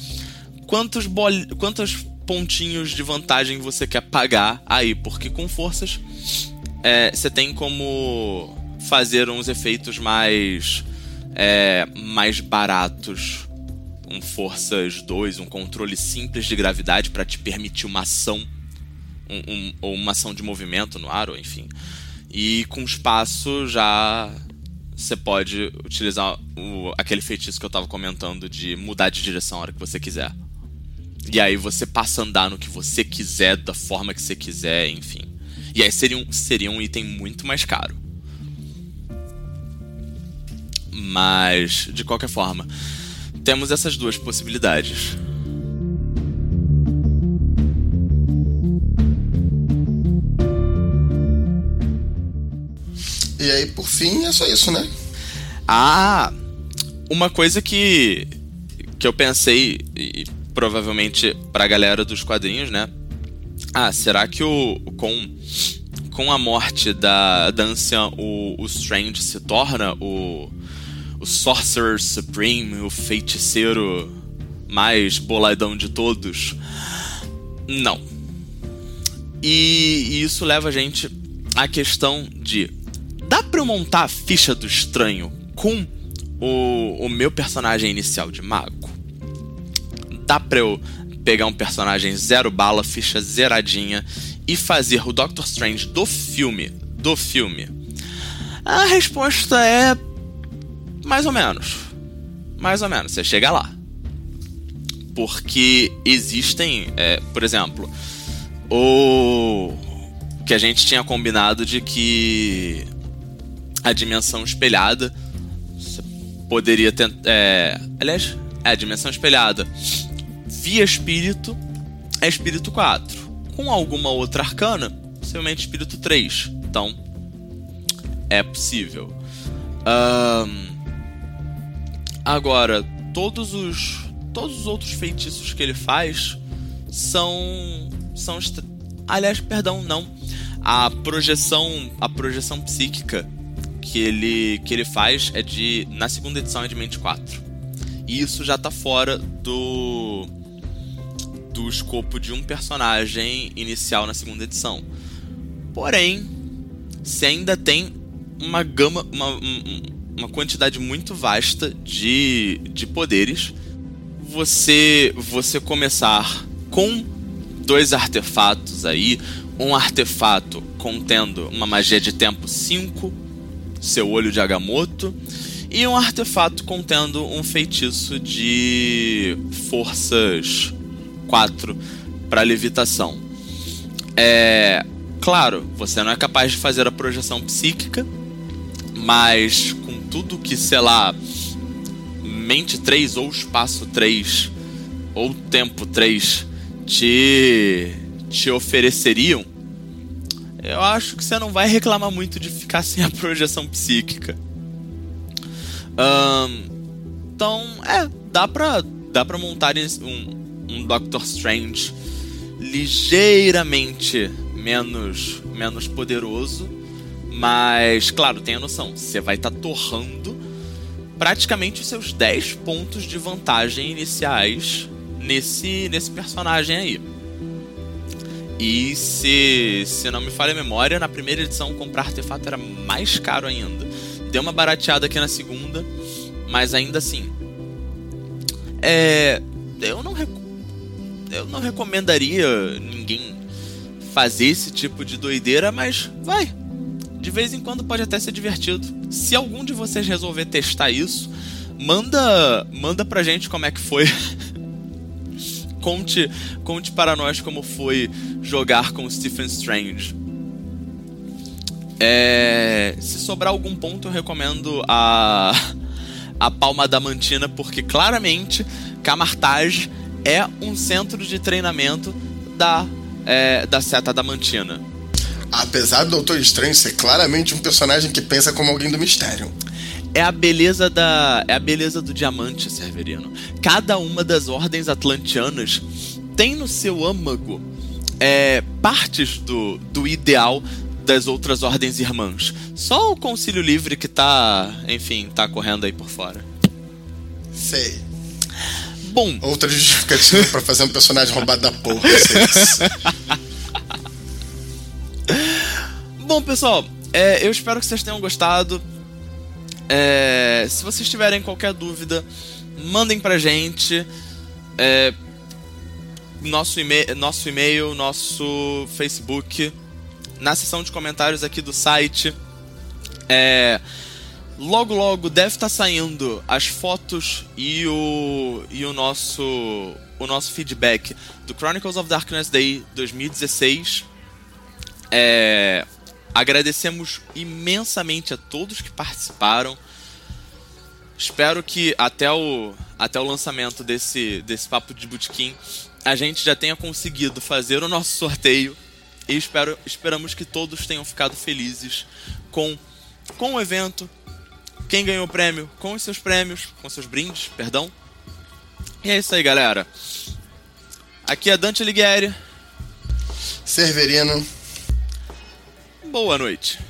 quantos bol, quantos pontinhos de vantagem você quer pagar aí, porque com forças é, você tem como fazer uns efeitos mais é, mais baratos um forças 2, um controle simples de gravidade para te permitir uma ação um, um, ou uma ação de movimento no ar, ou enfim. E com espaço já você pode utilizar o, aquele feitiço que eu estava comentando de mudar de direção a hora que você quiser. E aí você passa a andar no que você quiser, da forma que você quiser, enfim. E aí seria um, seria um item muito mais caro. Mas, de qualquer forma, temos essas duas possibilidades. E aí, por fim, é só isso, né? Ah, uma coisa que que eu pensei e provavelmente pra galera dos quadrinhos, né? Ah, será que o com com a morte da, da anciã, o, o Strange se torna o o Sorcerer Supreme, o feiticeiro mais boladão de todos? Não. E, e isso leva a gente à questão de: dá pra eu montar a ficha do estranho com o, o meu personagem inicial de mago? Dá pra eu pegar um personagem zero bala, ficha zeradinha e fazer o Doctor Strange do filme, do filme? A resposta é mais ou menos. Mais ou menos, você chega lá. Porque existem, é, por exemplo, o que a gente tinha combinado de que a dimensão espelhada poderia tentar. É, aliás, é a dimensão espelhada via espírito é espírito 4. Com alguma outra arcana, possivelmente espírito 3. Então, é possível. Um, Agora, todos os todos os outros feitiços que ele faz são são aliás, perdão, não. A projeção, a projeção psíquica que ele, que ele faz é de. Na segunda edição é de mente 4. E isso já tá fora do. do escopo de um personagem inicial na segunda edição. Porém, se ainda tem uma gama. uma, uma quantidade muito vasta de, de poderes. Você, você começar com dois artefatos aí, um artefato contendo uma magia de tempo 5, seu olho de Agamotto, e um artefato contendo um feitiço de forças 4 para levitação. É, claro, você não é capaz de fazer a projeção psíquica, mas tudo que, sei lá, mente 3 ou espaço 3 ou tempo 3 te te ofereceriam, eu acho que você não vai reclamar muito de ficar sem a projeção psíquica. Um, então, é, dá pra, dá pra montar um, um Doctor Strange ligeiramente menos, menos poderoso, mas, claro, tenha noção, você vai estar tá torrando praticamente os seus 10 pontos de vantagem iniciais nesse, nesse personagem aí. E se, se não me falha a memória, na primeira edição comprar artefato era mais caro ainda. Deu uma barateada aqui na segunda, mas ainda assim. É, eu não eu não recomendaria ninguém fazer esse tipo de doideira, mas vai. De vez em quando pode até ser divertido. Se algum de vocês resolver testar isso, manda manda pra gente como é que foi. conte, conte para nós como foi jogar com Stephen Strange. É, se sobrar algum ponto, eu recomendo a, a Palma da Mantina, porque claramente Camartage é um centro de treinamento da, é, da Seta da Mantina. Apesar do Doutor Estranho ser claramente um personagem que pensa como alguém do mistério é a beleza da é a beleza do diamante Severino. Cada uma das ordens atlantianas tem no seu âmago é, partes do, do ideal das outras ordens irmãs. Só o Concílio Livre que tá, enfim, tá correndo aí por fora. Sei. Bom. Outra justificativa para fazer um personagem roubado da porra. Bom, pessoal, é, eu espero que vocês tenham gostado. É, se vocês tiverem qualquer dúvida, mandem pra gente. É, nosso, e nosso e-mail, nosso Facebook, na seção de comentários aqui do site. É, logo logo deve estar tá saindo as fotos e o, e o nosso o nosso feedback do Chronicles of Darkness Day 2016. É, Agradecemos imensamente a todos que participaram. Espero que até o, até o lançamento desse, desse Papo de Bootkin a gente já tenha conseguido fazer o nosso sorteio e espero, esperamos que todos tenham ficado felizes com, com o evento, quem ganhou o prêmio, com os seus prêmios, com seus brindes, perdão. E é isso aí, galera. Aqui é Dante Alighieri. Cerverino. Boa noite.